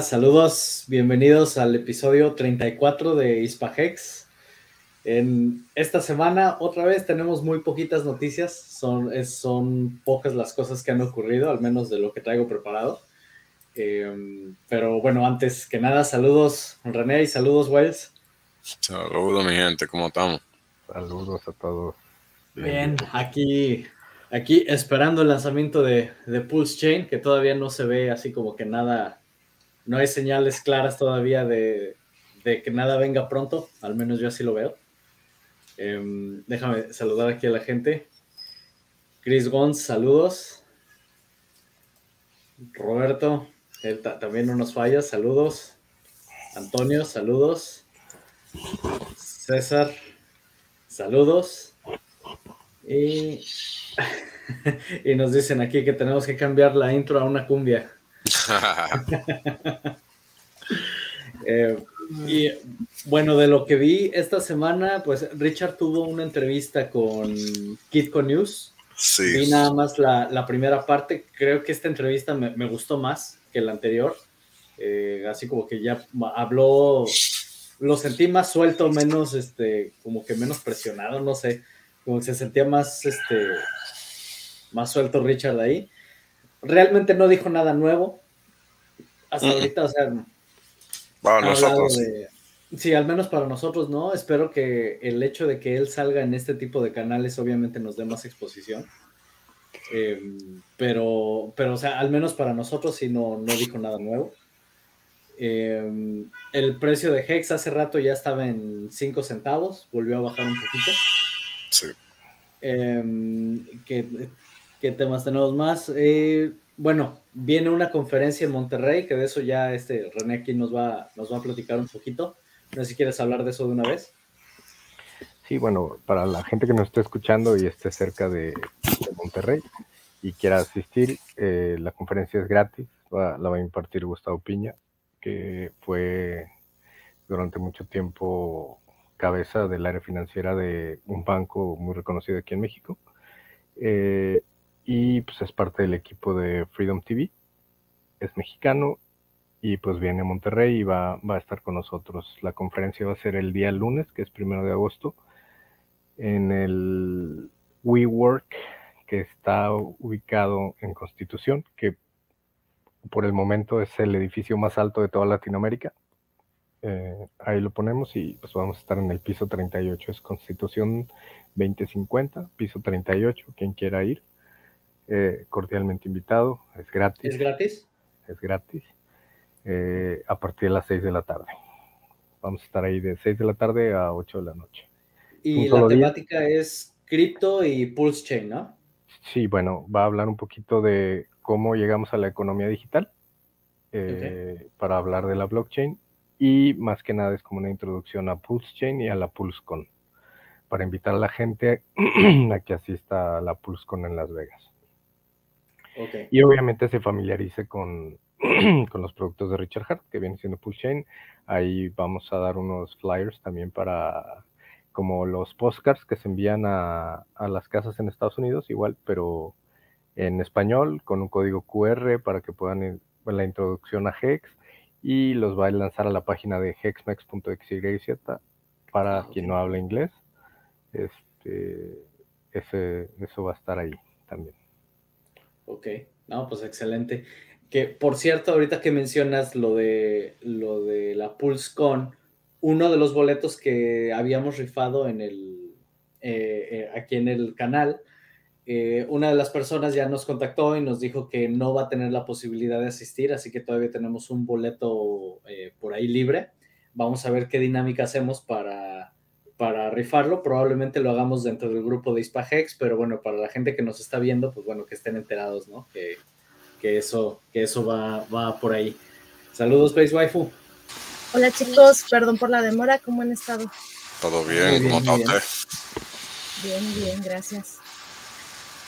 Hola, saludos, bienvenidos al episodio 34 de Hispahex. En esta semana, otra vez, tenemos muy poquitas noticias, son, son pocas las cosas que han ocurrido, al menos de lo que traigo preparado. Em, pero bueno, antes que nada, saludos René y saludos Wells. Saludos mi gente, ¿cómo estamos? Saludos a todos. Bien, aquí, aquí esperando el lanzamiento de, de Pulse Chain, que todavía no se ve así como que nada no hay señales claras todavía de, que nada venga pronto, al menos yo así lo veo. Em, déjame saludar aquí a la gente. Chris Gons, saludos. Roberto, él también no nos falla, saludos. Antonio, saludos. César, saludos. Y, y nos dicen aquí que tenemos que cambiar la intro a una cumbia. Eh, y bueno, de lo que vi esta semana, pues Richard tuvo una entrevista con Kitco News. Sí. Vi nada más la, primera parte. Creo que esta entrevista me, gustó más que la anterior. Eh, así como que ya habló, lo sentí más suelto, menos, este, como que menos presionado, no sé, como que se sentía más, este, más suelto Richard ahí. Realmente no dijo nada nuevo. Hasta ahorita, o sea. Para nosotros. sí, al menos para nosotros, ¿no? Espero que el hecho de que él salga en este tipo de canales, obviamente, nos dé más exposición. Em, pero, pero, o sea, al menos para nosotros sí no, no dijo nada nuevo. Em, el precio de Hex hace rato ya estaba en 5 centavos, volvió a bajar un poquito. Sí. Em, ¿qué, ¿qué, temas tenemos más? Eh, bueno, viene una conferencia en Monterrey, que de eso ya este René aquí nos va, nos va a platicar un poquito. No sé si quieres hablar de eso de una vez. Sí, bueno, para la gente que nos esté escuchando y esté cerca de, Monterrey y quiera asistir, eh, la conferencia es gratis, la va a impartir Gustavo Piña, que fue durante mucho tiempo cabeza del área financiera de un banco muy reconocido aquí en México. Eh, y pues es parte del equipo de Freedom TV. Es mexicano y pues viene a Monterrey y va, va a estar con nosotros. La conferencia va a ser el día lunes, que es primero de agosto, en el WeWork, que está ubicado en Constitución, que por el momento es el edificio más alto de toda Latinoamérica. Eh, ahí lo ponemos y pues vamos a estar en el piso 38, es Constitución 2050, piso 38, quien quiera ir. Eh, cordialmente invitado, es gratis. ¿Es gratis? Es gratis, eh, a partir de las 6 de la tarde. Vamos a estar ahí de 6 de la tarde a 8 de la noche. Y la temática es cripto y Pulse Chain, ¿no? Sí, bueno, va a hablar un poquito de cómo llegamos a la economía digital eh, para hablar de la blockchain y más que nada es como una introducción a Pulse Chain y a la PulseCon para invitar a la gente a que asista a la PulseCon en Las Vegas. Y obviamente se familiarice con, con los productos de Richard Hart, que viene siendo Chain. Ahí vamos a dar unos flyers también para como los postcards que se envían a, a las casas en Estados Unidos, igual, pero en español, con un código QR para que puedan ir la introducción a Hex y los va a lanzar a la página de hexmex.xyz para ah, quien no habla inglés. Este, ese, eso va a estar ahí también. Ok, no, pues excelente. Que por cierto, ahorita que mencionas lo de lo de la PulseCon, uno de los boletos que habíamos rifado en el eh, eh, aquí en el canal, eh, una de las personas ya nos contactó y nos dijo que no va a tener la posibilidad de asistir, así que todavía tenemos un boleto por ahí libre. Vamos a ver qué dinámica hacemos para para rifarlo. Probablemente lo hagamos dentro del grupo de Hispahex, pero bueno, para la gente que nos está viendo, pues bueno, que estén enterados, ¿no? Que, eso, que eso va, va por ahí. Saludos, Space Waifu. Hola chicos, perdón por la demora, ¿cómo han estado? Todo bien, ¿cómo está usted? Bien, bien, gracias.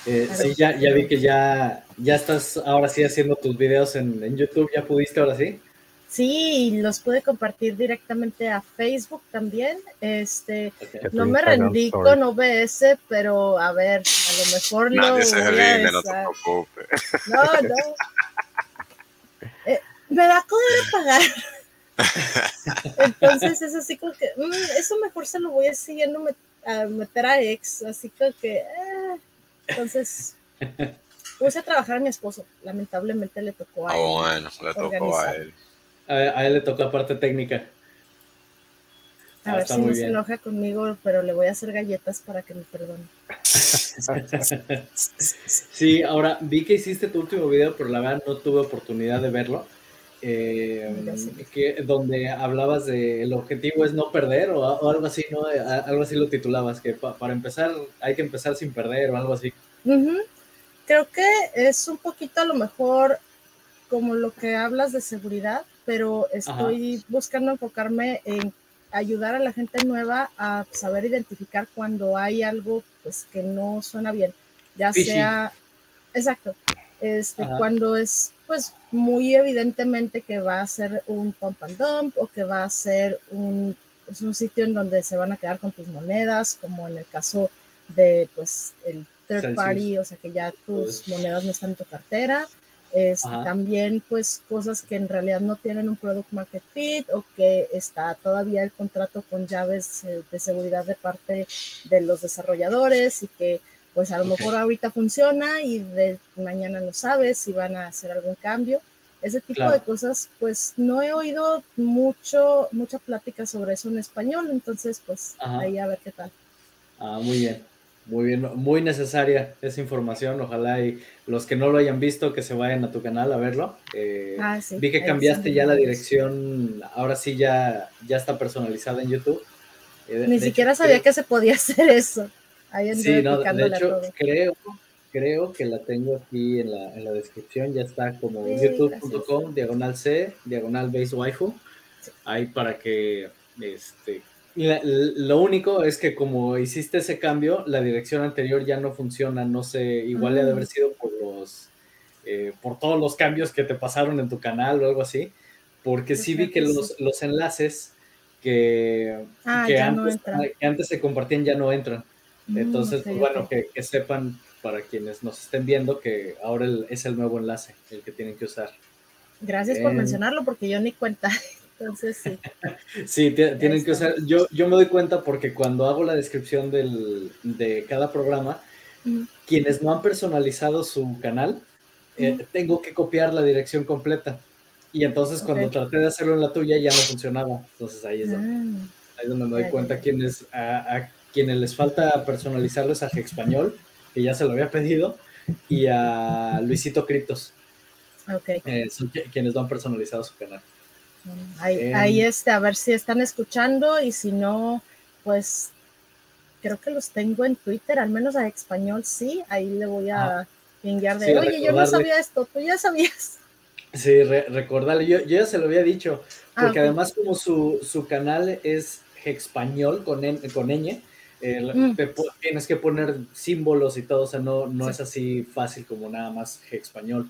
Eh, sí, ya, ya vi que ya, ya estás ahora sí haciendo tus videos en, en YouTube, ¿ya pudiste ahora sí? Sí, los pude compartir directamente a Facebook también. Este, no me rendí con OBS, pero a ver, a lo mejor Nadie se rinde, no te preocupes. No, no. Eh, me va a poder pagar. Entonces es así como que, mm, eso mejor se lo voy a siguiendo a meter a ex, así como que, eh. entonces puse a trabajar a mi esposo, lamentablemente le tocó a él. Oh, bueno, le tocó a él. A, él le tocó la parte técnica. A ah, ver si no se enoja conmigo, pero le voy a hacer galletas para que me perdone. sí, ahora vi que hiciste tu último video, pero la verdad no tuve oportunidad de verlo. Eh, que, donde hablabas de el objetivo es no perder o, algo así, ¿no? Algo así lo titulabas, que para empezar hay que empezar sin perder o algo así. Creo que es un poquito a lo mejor como lo que hablas de seguridad, pero estoy buscando enfocarme en ayudar a la gente nueva a saber identificar cuando hay algo pues que no suena bien, ya sea, exacto, este, cuando es pues muy evidentemente que va a ser un pump and dump o que va a ser un, pues, un sitio en donde se van a quedar con tus monedas, como en el caso de pues el third party, o sea que ya tus monedas no están en tu cartera. Este, también pues cosas que en realidad no tienen un product market fit o que está todavía el contrato con llaves eh, de seguridad de parte de los desarrolladores y que pues a lo mejor ahorita funciona y de mañana no sabes si van a hacer algún cambio. Ese tipo de cosas, pues no he oído mucho, mucha plática sobre eso en español, entonces pues ahí a ver qué tal. Ah, muy bien, muy bien, muy necesaria esa información, ojalá y los que no lo hayan visto que se vayan a tu canal a verlo. Eh, ah, sí, vi que cambiaste ya la dirección, ahora sí ya, ya está personalizada en YouTube. Eh, Ni siquiera sabía que se podía hacer eso. Sí, no, de hecho, creo, creo que la tengo aquí en la, en la descripción, ya está como youtube.com, diagonal C, diagonal base waifu, ahí para que, este, lo único es que como hiciste ese cambio, la dirección anterior ya no funciona, no sé, igual le ha de haber mm. sido por los, eh, por todos los cambios que te pasaron en tu canal o algo así, porque sí vi que los, los enlaces que, ah, que, antes, que antes se compartían ya no entran. Mm, Entonces, pues, bueno, que, sepan para quienes nos estén viendo que ahora es el nuevo enlace el que tienen que usar. Gracias por mencionarlo porque yo ni cuenta. Entonces, sí. sí, tienen que usar. Yo, yo me doy cuenta porque cuando hago la descripción de cada programa, quienes no han personalizado su canal, eh, tengo que copiar la dirección completa. Y entonces cuando traté de hacerlo en la tuya ya no funcionaba. Entonces ahí es donde, ah. donde me doy cuenta quiénes, a, quienes les falta personalizarles a Español, que ya se lo había pedido, y a Luisito Criptos. Ok. Eh, son quienes no han personalizado su canal. Ahí, em, ahí este, a ver si están escuchando y si no, pues creo que los tengo en Twitter, al menos a español sí, ahí le voy a enviar de, oye, yo no sabía esto, tú ya sabías. Sí, recordarle, yo, ya se lo había dicho, ah, porque además como su, su, canal es español con, con ñ, Mm. tienes que poner símbolos y todo, o sea, no, no es así fácil como nada más español.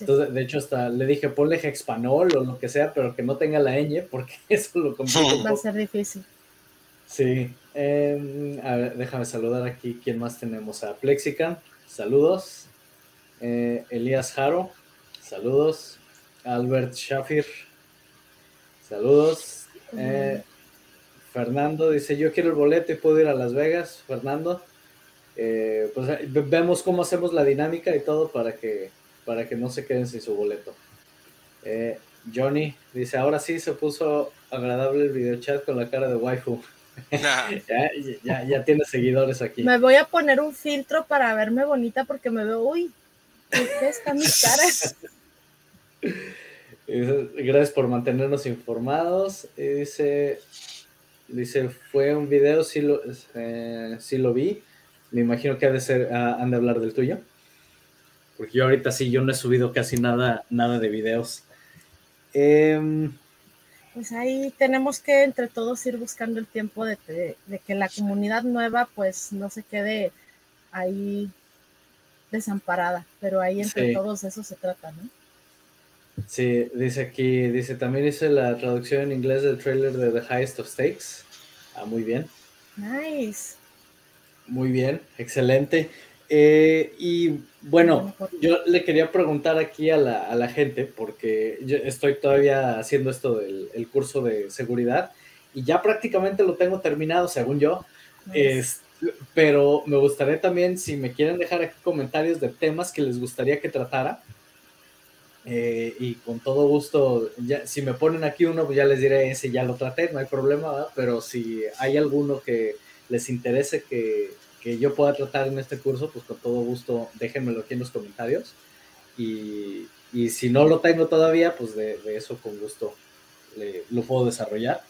Entonces, de hecho, hasta le dije, ponle español o lo que sea, pero que no tenga la ñ, porque eso lo complica. Va a ser difícil. Sí. Em, a ver, déjame saludar aquí. ¿Quién más tenemos? A Plexican, saludos. Eh, Elías Jaro, saludos. Albert Shafir, saludos. Eh, Fernando dice, yo quiero el boleto y puedo ir a Las Vegas. Fernando, eh, pues vemos cómo hacemos la dinámica y todo para que, para que no se queden sin su boleto. Eh, Johnny dice, ahora sí se puso agradable el video chat con la cara de waifu. ya, ya, tiene seguidores aquí. Me voy a poner un filtro para verme bonita porque me veo, uy, ¿qué está mi cara? Gracias por mantenernos informados. dice, Dice, fue un video, sí lo, eh, lo vi. Me imagino que ha de ser, ah, han de hablar del tuyo. Porque yo ahorita sí, yo no he subido casi nada, nada de videos. Em, pues ahí tenemos que entre todos ir buscando el tiempo de, que la comunidad nueva pues no se quede ahí desamparada, pero ahí entre todos eso se trata, ¿no? Sí, dice aquí, dice, también hice la traducción en inglés del trailer de The Highest of Stakes. Ah, muy bien. Nice. Muy bien, excelente. Eh, y bueno, yo le quería preguntar aquí a la, gente, porque yo estoy todavía haciendo esto del el curso de seguridad y ya prácticamente lo tengo terminado, según yo. pero me gustaría también, si me quieren dejar aquí comentarios de temas que les gustaría que tratara. Eh, y con todo gusto, ya, si me ponen aquí uno, pues ya les diré ese ya lo traté, no hay problema, pero si hay alguno que les interese que, que yo pueda tratar en este curso, pues con todo gusto déjenmelo aquí en los comentarios. Y, y si no lo tengo todavía, pues de, eso con gusto lo puedo desarrollar.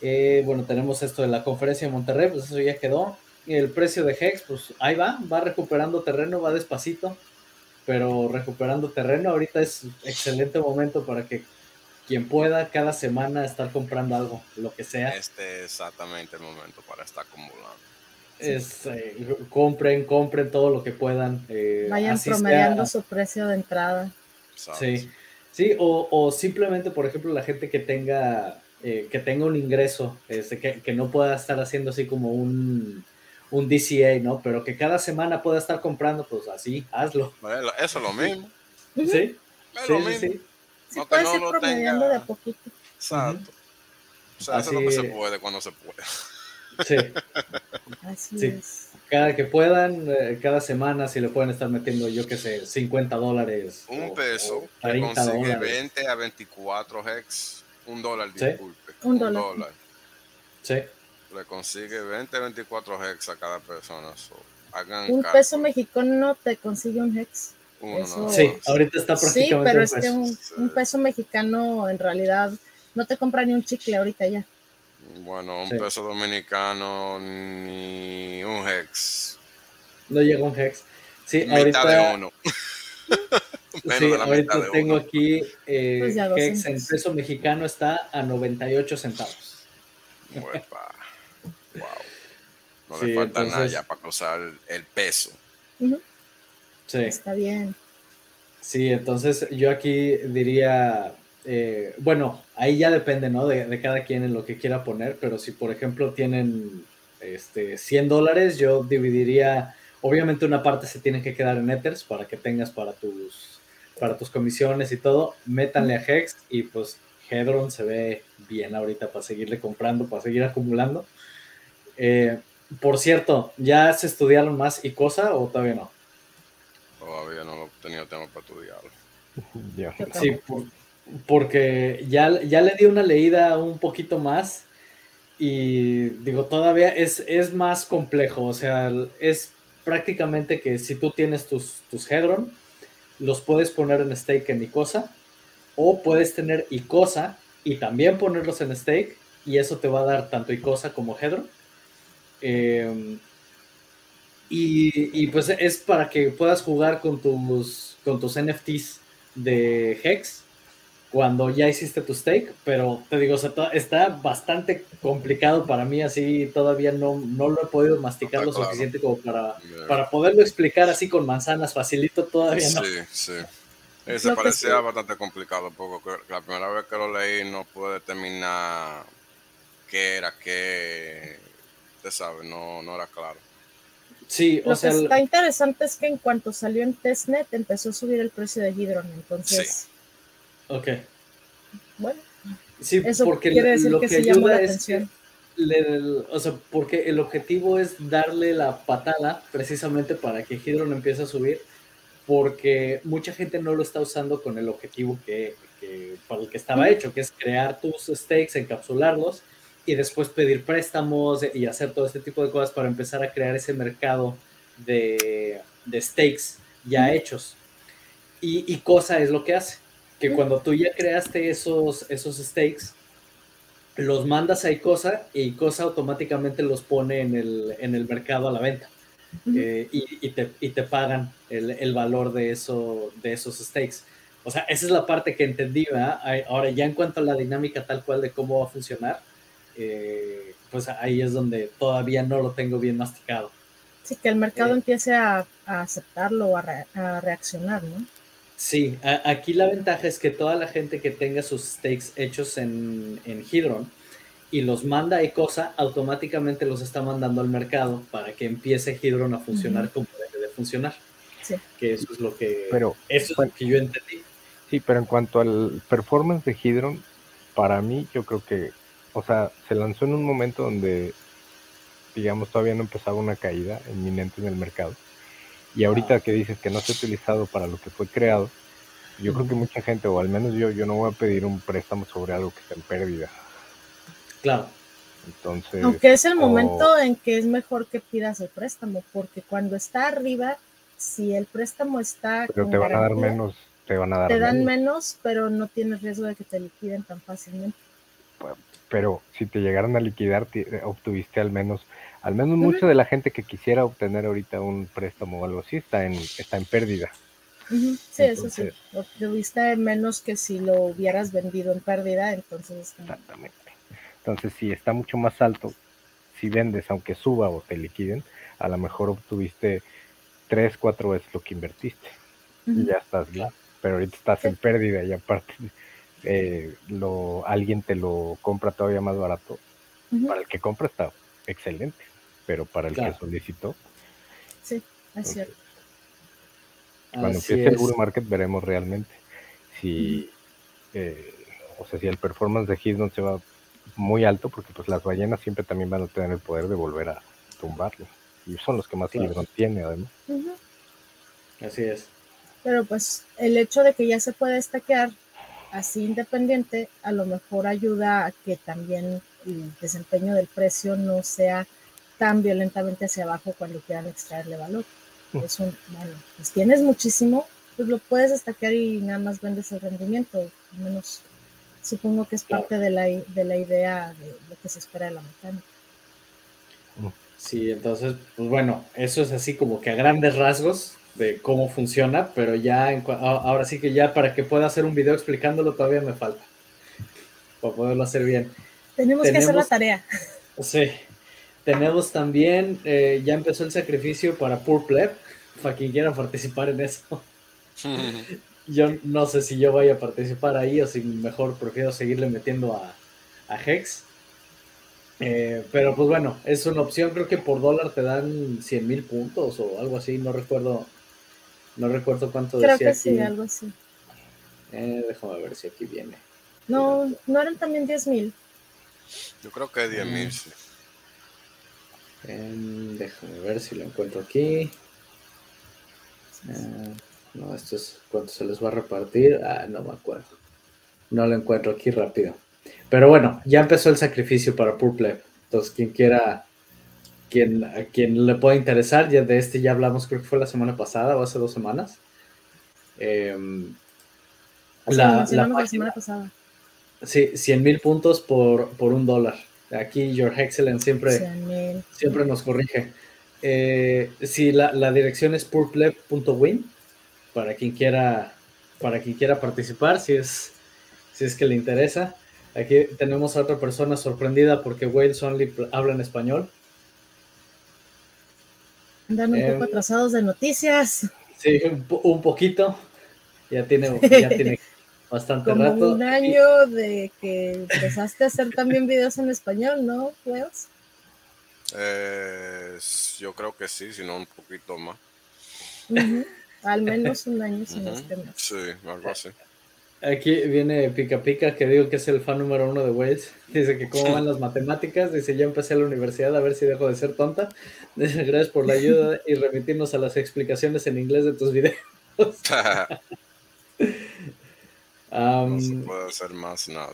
Eh, bueno, tenemos esto de la conferencia de Monterrey, pues eso ya quedó. Y el precio de Hex, pues ahí va, va recuperando terreno, va despacito, pero recuperando terreno. Ahorita es excelente momento para que quien pueda cada semana estar comprando algo, lo que sea. Este es exactamente el momento para estar acumulando es, eh, compren, compren todo lo que puedan. Eh, Vayan promediando su precio de entrada. Sí, sí, o, simplemente, por ejemplo, la gente que tenga, eh, que tenga un ingreso, este, que, no pueda estar haciendo así como un, un DCA, ¿no? Pero que cada semana pueda estar comprando, pues así, hazlo. eso es lo mismo. Sí, es lo mismo. Sí, sí. puedes ir promediando de a poquito. Exacto. O sea, eso es lo que se puede cuando se puede. Sí. Así Cada que puedan, eh, cada semana, si le pueden estar metiendo, yo que sé, 50 dólares. Un peso que consigue 20 a 24 hex. Un dólar, disculpe. Un, dólar. Sí. Le consigue 20 a 24 hex a cada persona. un peso mexicano te consigue un hex. Sí, ahorita está prácticamente. Sí, pero es que un, un peso mexicano en realidad no te compra ni un chicle ahorita ya. Bueno, un peso dominicano ni un hex. No llega un hex. Sí, mitad ahorita, de uno. sí, ahorita tengo aquí eh, pues hex en peso mexicano está a 98 centavos. wow. No le falta nada ya para cruzar el peso. Sí. Está bien. Sí, entonces yo aquí diría eh, bueno, ahí ya depende, ¿no? De, cada quien en lo que quiera poner, pero si por ejemplo tienen este, 100 dólares, yo dividiría, obviamente una parte se tiene que quedar en Ethers para que tengas para tus, para tus comisiones y todo, métanle a Hex y pues Hedron se ve bien ahorita para seguirle comprando, para seguir acumulando. Eh, por cierto, ¿ya se estudiaron más y cosa o todavía no? Todavía no lo he tenido tiempo para estudiarlo. Sí, por, porque ya, ya le di una leída un poquito más y digo, todavía es, es más complejo, o sea, es prácticamente que si tú tienes tus, tus Hedron, los puedes poner en stake en Icosa, o puedes tener Icosa y también ponerlos en stake, y eso te va a dar tanto Icosa como Hedron. Em, y, y, pues es para que puedas jugar con tus, con tus NFTs de Hex cuando ya hiciste tu stake, pero te digo, está bastante complicado para mí, así todavía no, no lo he podido masticar lo suficiente como para, para poderlo explicar así con manzanas facilito, todavía no. Sí, sí. Eso parecía bastante complicado, porque la primera vez que lo leí no pude determinar qué era, qué, usted sabe, no, no era claro. Sí, o lo que está interesante es que en cuanto salió en testnet empezó a subir el precio de Hydron, entonces... Ok. Bueno, sí, eso porque quiere decir lo que, que ayuda la es o sea, porque el objetivo es darle la patada precisamente para que Hydron empiece a subir, porque mucha gente no lo está usando con el objetivo que, que para el que estaba hecho, que es crear tus stakes, encapsularlos y después pedir préstamos y hacer todo este tipo de cosas para empezar a crear ese mercado de, de stakes ya hechos. Y, y cosa es lo que hace que cuando tú ya creaste esos, esos stakes, los mandas a Icosa y Icosa automáticamente los pone en el, en el mercado a la venta. Eh, y, te, y, te, pagan el, el, valor de, eso, de esos stakes. O sea, esa es la parte que entendí. Ahora, ya en cuanto a la dinámica tal cual de cómo va a funcionar, eh, pues ahí es donde todavía no lo tengo bien masticado. Sí, que el mercado eh, empiece a, a aceptarlo o a, a reaccionar, ¿no? Sí, aquí la ventaja es que toda la gente que tenga sus stakes hechos en, en Hydron y los manda y cosa, automáticamente los está mandando al mercado para que empiece Hydron a funcionar como debe de funcionar. Sí. Que eso es lo que, pero, eso es lo que yo entendí. Sí, pero en cuanto al performance de Hydron, para mí yo creo que, o sea, se lanzó en un momento donde, digamos, todavía no empezaba una caída inminente en el mercado. Y ahorita que dices que no se ha utilizado para lo que fue creado, yo creo que mucha gente, o al menos yo, yo no voy a pedir un préstamo sobre algo que está en pérdida. Claro. Entonces. Aunque es el momento en que es mejor que pidas el préstamo, porque cuando está arriba, si el préstamo está. Pero te van a dar menos. Te van a dar Te dan menos. pero no tienes riesgo de que te liquiden tan fácilmente. Pero si te llegaran a liquidar, obtuviste al menos. Al menos mucha de la gente que quisiera obtener ahorita un préstamo o algo así está en, está en pérdida. Sí, eso sí. Obtuviste menos que si lo hubieras vendido en pérdida, entonces. Exactamente. Entonces, si está mucho más alto, si vendes, aunque suba o te liquiden, a lo mejor obtuviste tres, cuatro veces lo que invertiste. Y ya estás bien. Pero ahorita estás en pérdida y aparte eh, lo, alguien te lo compra todavía más barato. Para el que compra está excelente, pero para el que solicitó. Sí, es cierto. Cuando empiece el bull market veremos realmente si, eh, o sea, si el performance de no se va muy alto porque pues las ballenas siempre también van a tener el poder de volver a tumbarlo. Y son los que más claro. tiene además. Así es. Pero pues el hecho de que ya se puede estaquear así independiente, a lo mejor ayuda a que también el desempeño del precio no sea tan violentamente hacia abajo cuando quieran extraerle valor. Es un, bueno, pues tienes muchísimo, pues lo puedes estaquear y nada más vendes el rendimiento, al menos Supongo que es parte de la, de la idea de lo que se espera de la mecánica. Sí, entonces, pues bueno, eso es así como que a grandes rasgos de cómo funciona, pero ya ahora sí que ya para que pueda hacer un video explicándolo todavía me falta para poderlo hacer bien. Tenemos, que hacer la tarea. Sí. Tenemos también, eh, ya empezó el sacrificio para Poor Pleb, para quien quiera participar en eso. yo no sé si yo voy a participar ahí o si mejor prefiero seguirle metiendo a, Hex. Eh, pero pues bueno, es una opción, creo que por dólar te dan 100 mil puntos o algo así, no recuerdo, no recuerdo cuánto creo que sí, algo así. Eh, déjame ver si aquí viene. No, no eran también 10 mil. Yo creo que 10 mil, sí. Déjame ver si lo encuentro aquí. Eh, no, esto es cuánto se les va a repartir. Ah, no me acuerdo. No lo encuentro aquí rápido. Pero bueno, ya empezó el sacrificio para Purple. Entonces, quien quiera, quien, a quien le pueda interesar, ya de este ya hablamos, creo que fue la semana pasada o hace dos semanas. Em, la, la, semana pasada. Sí, 100 mil puntos por, por un dólar. Aquí Your Excellent siempre, siempre nos corrige. Eh, si la, la, dirección es purple.win, para quien quiera, para quien quiera participar, si es, si es que le interesa. Aquí tenemos a otra persona sorprendida porque Wales Only habla en español. Andan un poco em, atrasados de noticias. Sí, un, poquito. Ya tiene, ya tiene bastante Como rato. Un año de que empezaste a hacer también videos en español, ¿no, Wales? Eh, yo creo que sí, si no un poquito más. Al menos un año sin este Sí, algo así. Aquí viene Pica Pica, que digo que es el fan número uno de Wales. Dice que cómo van las matemáticas. Dice, ya empecé a la universidad a ver si dejo de ser tonta. Dice, gracias por la ayuda y remitirnos a las explicaciones en inglés de tus videos. no se puede hacer más nada.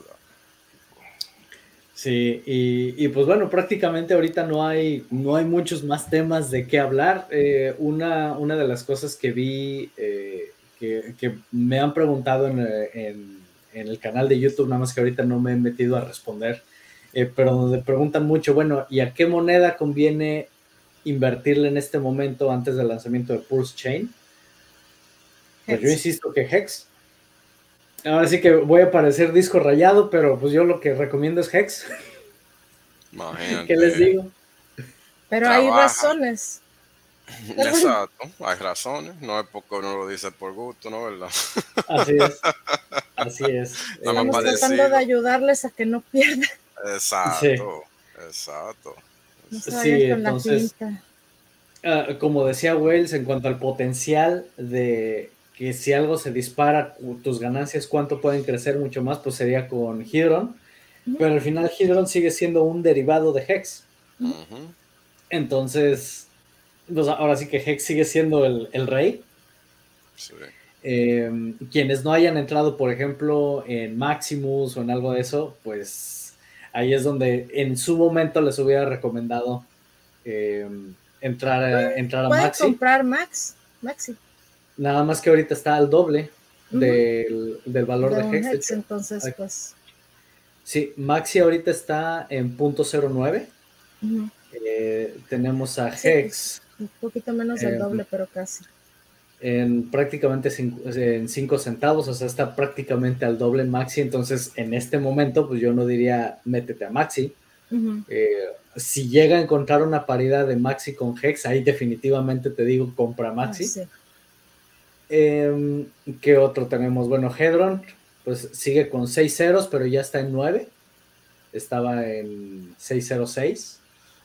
Sí, y, pues bueno, prácticamente ahorita no hay, no hay muchos más temas de qué hablar. Eh, una, una de las cosas que vi, eh, que, me han preguntado en, el canal de YouTube, nada más que ahorita no me he metido a responder, eh, pero donde preguntan mucho, bueno, ¿y a qué moneda conviene invertirle en este momento antes del lanzamiento de Pulse Chain? Pues yo insisto que Hex. Ahora sí que voy a parecer disco rayado, pero pues yo lo que recomiendo es Hex. ¿Qué les digo? Pero hay razones. Exacto, hay razones. No es porque uno lo dice por gusto, ¿no? ¿Verdad? Así es. Así es. Estamos tratando de ayudarles a que no pierdan. Exacto, exacto. sí, entonces, ah, como decía Wells, en cuanto al potencial de que si algo se dispara, tus ganancias, cuánto pueden crecer mucho más, pues sería con Hydron. Pero al final Hydron sigue siendo un derivado de Hex. Entonces, pues ahora sí que Hex sigue siendo el, rey. Em, quienes no hayan entrado, por ejemplo, en Maximus o en algo de eso, pues ahí es donde en su momento les hubiera recomendado em, entrar, a, entrar a Maxi. comprar Max, Maxi. Nada más que ahorita está al doble del, valor de, Hex. entonces, pues. Sí, Maxi ahorita está en punto .09. Eh, tenemos a Hex. un poquito menos del doble, pero casi. En prácticamente en 5 centavos, o sea, está prácticamente al doble Maxi. Entonces, en este momento, pues yo no diría métete a Maxi. Eh, si llega a encontrar una paridad de Maxi con Hex, ahí definitivamente te digo, compra Maxi. Ah, Em, ¿Qué otro tenemos? Bueno, Hedron, pues sigue con 6 ceros, pero ya está en 9. Estaba en 606.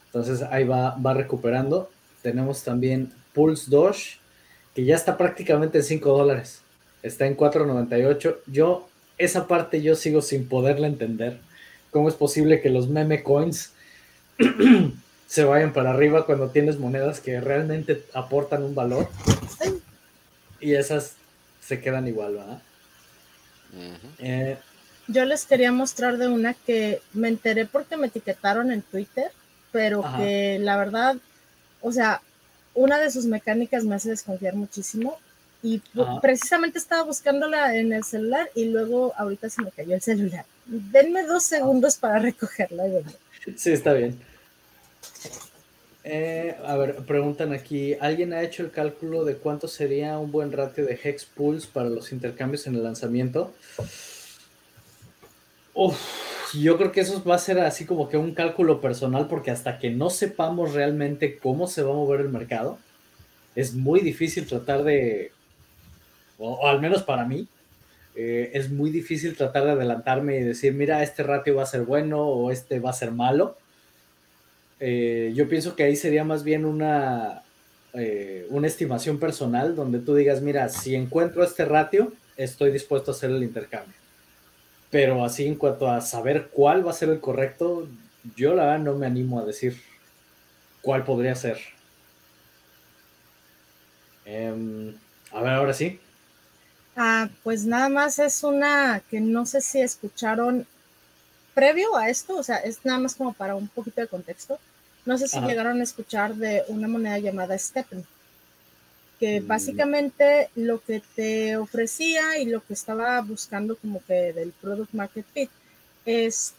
Entonces ahí va, va recuperando. Tenemos también Pulse Doge, que ya está prácticamente en 5 dólares. Está en 4.98. Yo, esa parte yo sigo sin poderla entender. ¿Cómo es posible que los meme coins se vayan para arriba cuando tienes monedas que realmente aportan un valor? Y esas se quedan igual, ¿verdad? Eh, yo les quería mostrar de una que me enteré porque me etiquetaron en Twitter, pero que la verdad, o sea, una de sus mecánicas me hace desconfiar muchísimo y precisamente estaba buscándola en el celular y luego ahorita se me cayó el celular. Denme dos segundos para recogerla. Sí, está bien. Eh, a ver, preguntan aquí, ¿alguien ha hecho el cálculo de cuánto sería un buen ratio de hex pools para los intercambios en el lanzamiento? yo creo que eso va a ser así como que un cálculo personal porque hasta que no sepamos realmente cómo se va a mover el mercado, es muy difícil tratar de, o, al menos para mí, eh, es muy difícil tratar de adelantarme y decir, mira, este ratio va a ser bueno o este va a ser malo eh, yo pienso que ahí sería más bien una, eh, una estimación personal donde tú digas, mira, si encuentro este ratio, estoy dispuesto a hacer el intercambio. Pero así en cuanto a saber cuál va a ser el correcto, yo la verdad no me animo a decir cuál podría ser. Em, a ver, ahora sí. Ah, pues nada más es una que no sé si escucharon previo a esto, o sea, es nada más como para un poquito de contexto. No sé si llegaron a escuchar de una moneda llamada Steppen, que mm. básicamente lo que te ofrecía y lo que estaba buscando como que del product market fit es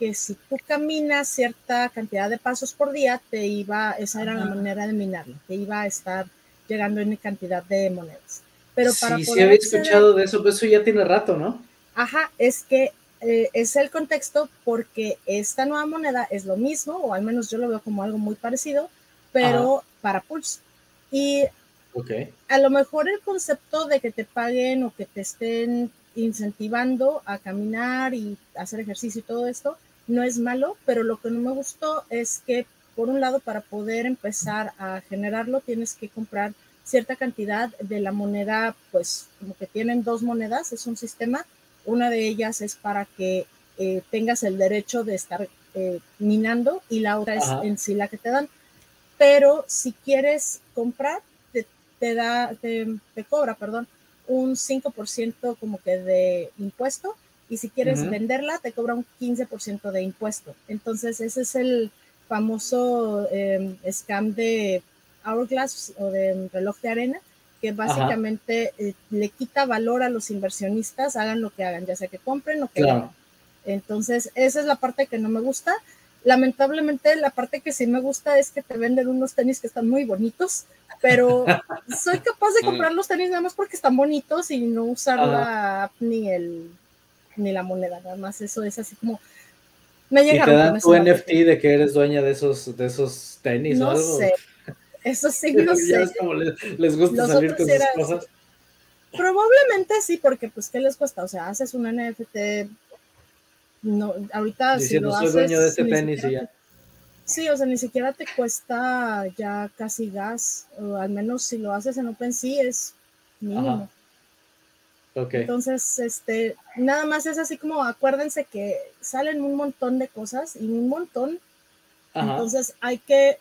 que si tú caminas cierta cantidad de pasos por día, te iba, esa era la manera de minarlo, te iba a estar llegando en cantidad de monedas. Pero para sí, sí había escuchado de eso, pero eso ya tiene rato, ¿no? Ajá, es que eh, es el contexto porque esta nueva moneda es lo mismo, o al menos yo lo veo como algo muy parecido, pero para Pulse. Y a lo mejor el concepto de que te paguen o que te estén incentivando a caminar y hacer ejercicio y todo esto no es malo, pero lo que no me gustó es que, por un lado, para poder empezar a generarlo, tienes que comprar cierta cantidad de la moneda, pues como que tienen dos monedas, es un sistema una de ellas es para que eh, tengas el derecho de estar eh, minando y la otra es en sí la que te dan. Pero si quieres comprar, te, da, te, cobra, perdón, un 5% como que de impuesto y si quieres venderla, te cobra un 15% de impuesto. Entonces, ese es el famoso em, scam de Hourglass o de reloj de arena, que básicamente eh, le quita valor a los inversionistas, hagan lo que hagan, ya sea que compren o que claro. Entonces, esa es la parte que no me gusta. Lamentablemente, la parte que sí me gusta es que te venden unos tenis que están muy bonitos, pero soy capaz de comprar los tenis nada más porque están bonitos y no usar la app ni, el, ni la moneda, nada más eso es así como... Me ¿Y te dan tu NFT de que eres dueña de esos, de esos tenis o algo? Sé. Eso sí, no sé. como les, gusta salir con sus cosas. Probablemente sí, porque pues, ¿qué les cuesta? O sea, haces un NFT no, ahorita si lo haces, dueño de este penny, ya. Sí, o sea, ni siquiera te cuesta ya casi gas, o al menos si lo haces en OpenSea es mínimo. Okay. Entonces, este, nada más es así como acuérdense que salen un montón de cosas y un montón. Entonces hay que,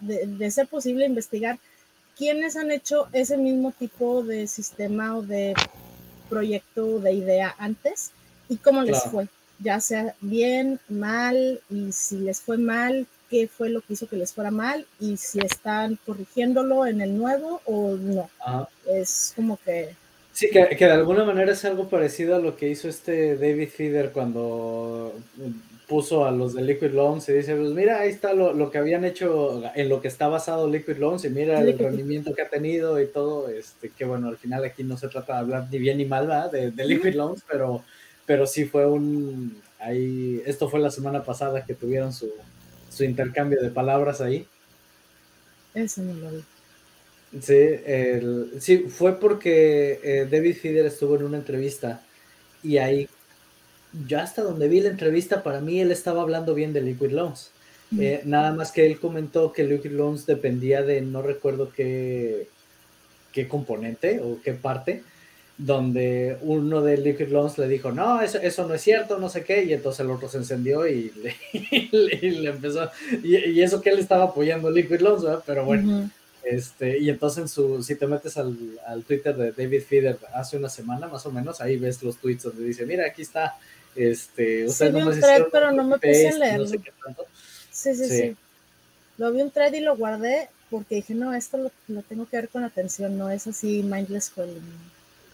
de, ser posible, investigar quiénes han hecho ese mismo tipo de sistema o de proyecto de idea antes y cómo les fue, ya sea bien, mal, y si les fue mal, qué fue lo que hizo que les fuera mal y si están corrigiéndolo en el nuevo o no. Es como que... Sí, que, que, de alguna manera es algo parecido a lo que hizo este David Feeder cuando puso a los de Liquid Loans y dice, pues mira, ahí está lo, lo, que habían hecho, en lo que está basado Liquid Loans y mira el rendimiento que ha tenido y todo, este, que bueno, al final aquí no se trata de hablar ni bien ni mal De, de Liquid Loans, pero, pero sí fue un, ahí, esto fue la semana pasada que tuvieron su, su intercambio de palabras ahí. Eso no lo vi. Sí, el, sí, fue porque eh, David Feeder estuvo en una entrevista y ahí ya hasta donde vi la entrevista, para mí él estaba hablando bien de Liquid Loans. Eh, nada más que él comentó que Liquid Loans dependía de no recuerdo qué, qué componente o qué parte, donde uno de Liquid Loans le dijo, no, eso, eso no es cierto, no sé qué, y entonces el otro se encendió y le, empezó, y, eso que él estaba apoyando Liquid Loans, pero bueno. Este, y entonces su, si te metes al, al, Twitter de David Feeder hace una semana más o menos, ahí ves los tweets donde dice, mira, aquí está este, o sea, no un thread, pero no me puse a leerlo. sí, sí, sí, Lo vi un thread y lo guardé porque dije, no, esto lo, tengo que ver con atención, no es así mindless scrolling.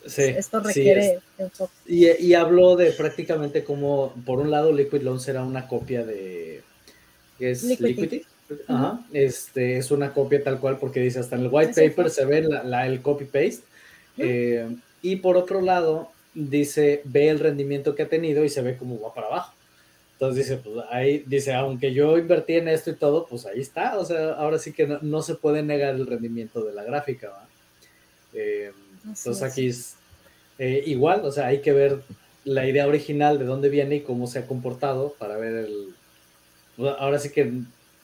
Sí, esto requiere enfoque. Y, y, habló de prácticamente como, por un lado, Liquid Loans era una copia de. es Liquidity? Ajá, este, es una copia tal cual porque dice hasta en el white paper se ve la, el copy paste. Eh, y por otro lado, dice, ve el rendimiento que ha tenido y se ve como va para abajo. Entonces dice, pues ahí, dice, aunque yo invertí en esto y todo, pues ahí está. O sea, ahora sí que no, se puede negar el rendimiento de la gráfica. Eh, entonces aquí es eh, igual, o sea, hay que ver la idea original de dónde viene y cómo se ha comportado para ver el... Ahora sí que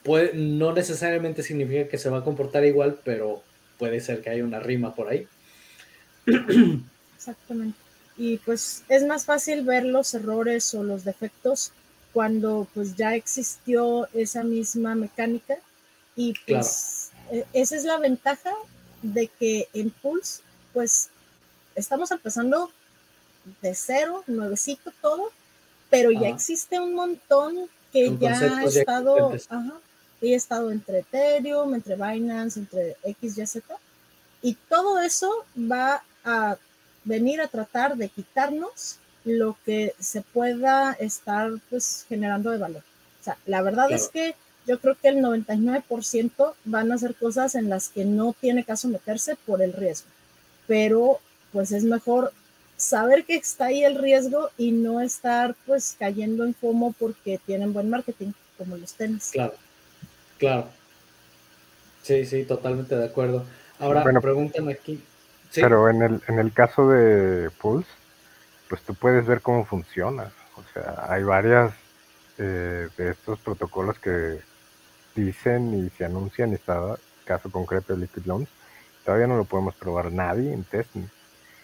puede, no necesariamente significa que se va a comportar igual, pero puede ser que haya una rima por ahí. Exactamente y pues es más fácil ver los errores o los defectos cuando pues ya existió esa misma mecánica y pues e, esa es la ventaja de que en Pulse pues estamos empezando de cero, nuevecito todo, pero ya existe un montón que ya ha estado, ajá, y ha estado entre Ethereum, entre Binance, entre XYZ, y todo eso va a venir a tratar de quitarnos lo que se pueda estar pues generando de valor. O sea, la verdad es que yo creo que el 99% van a hacer cosas en las que no tiene caso meterse por el riesgo. Pero pues es mejor saber que está ahí el riesgo y no estar pues cayendo en FOMO porque tienen buen marketing, como los tenis. Claro, claro. Sí, sí, totalmente de acuerdo. Ahora, bueno, pregúntame aquí. Pero en el, en el caso de Pulse, pues tú puedes ver cómo funciona. O sea, hay varias eh, de estos protocolos que dicen y se anuncian, y está caso concreto de Liquid Loans, todavía no lo podemos probar nadie en testnet.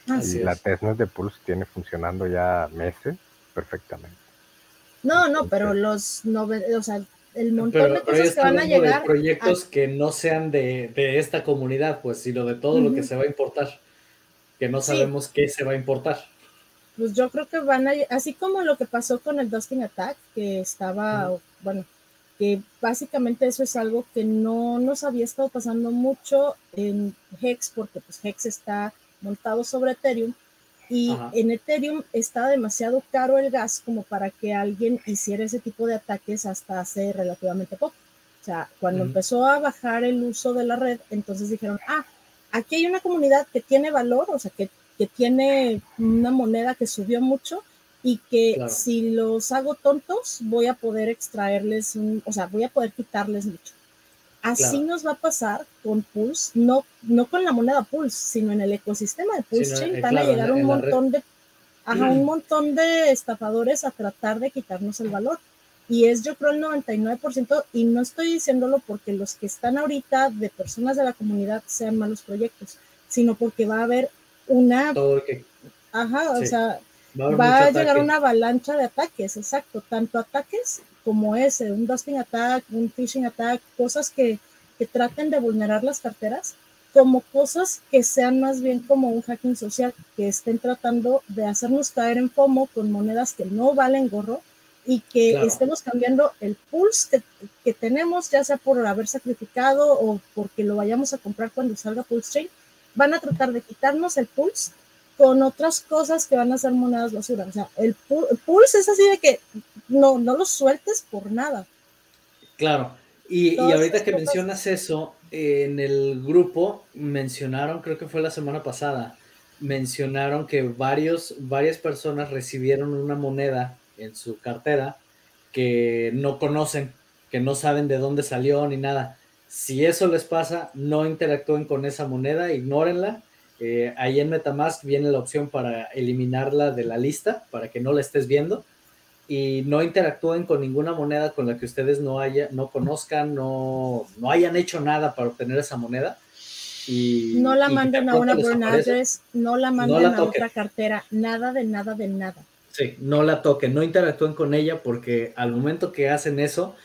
y la testnet de Pulse tiene funcionando ya meses perfectamente. No, no, pero los o sea, el montón de cosas que van a llegar. De proyectos que no sean de, esta comunidad, pues, sino de todo lo que se va a importar, que no sabemos qué se va a importar. Pues yo creo que van a, así como lo que pasó con el Dusting Attack, que estaba, bueno, que básicamente eso es algo que no nos había estado pasando mucho en Hex, porque pues Hex está montado sobre Ethereum, y en Ethereum está demasiado caro el gas como para que alguien hiciera ese tipo de ataques hasta hace relativamente poco. O sea, cuando empezó a bajar el uso de la red, entonces dijeron, ah, aquí hay una comunidad que tiene valor, o sea, que, que tiene una moneda que subió mucho y que si los hago tontos, voy a poder extraerles, o sea, voy a poder quitarles mucho. Así nos va a pasar con Pulse, no, no con la moneda Pulse, sino en el ecosistema de Pulse Chain. Van a llegar un montón de. a un montón de estafadores a tratar de quitarnos el valor. Y es yo creo el 99% y no estoy diciéndolo porque los que están ahorita de personas de la comunidad sean malos proyectos, sino porque va a haber una... Ajá, o sea, va a, llegar una avalancha de ataques, exacto, tanto ataques como ese, un dusting attack, un phishing attack, cosas que, que traten de vulnerar las carteras, como cosas que sean más bien como un hacking social, que estén tratando de hacernos caer en FOMO con monedas que no valen gorro y que estemos cambiando el pulse que, tenemos, ya sea por haber sacrificado o porque lo vayamos a comprar cuando salga Pulse Chain, van a tratar de quitarnos el pulse con otras cosas que van a ser monedas basura. O sea, el, pulse es así de que no, no lo sueltes por nada. Claro. Y, y ahorita que mencionas eso, en el grupo mencionaron, creo que fue la semana pasada, mencionaron que varios, varias personas recibieron una moneda en su cartera que no conocen, que no saben de dónde salió ni nada. Si eso les pasa, no interactúen con esa moneda, ignórenla. Eh, ahí en Metamask viene la opción para eliminarla de la lista, para que no la estés viendo. Y no interactúen con ninguna moneda con la que ustedes no, haya, no conozcan, no, no hayan hecho nada para obtener esa moneda. Y, no la manden a una burn address, no la manden a otra cartera, nada de nada de nada. Sí, no la toquen, no interactúen con ella porque al momento que hacen eso,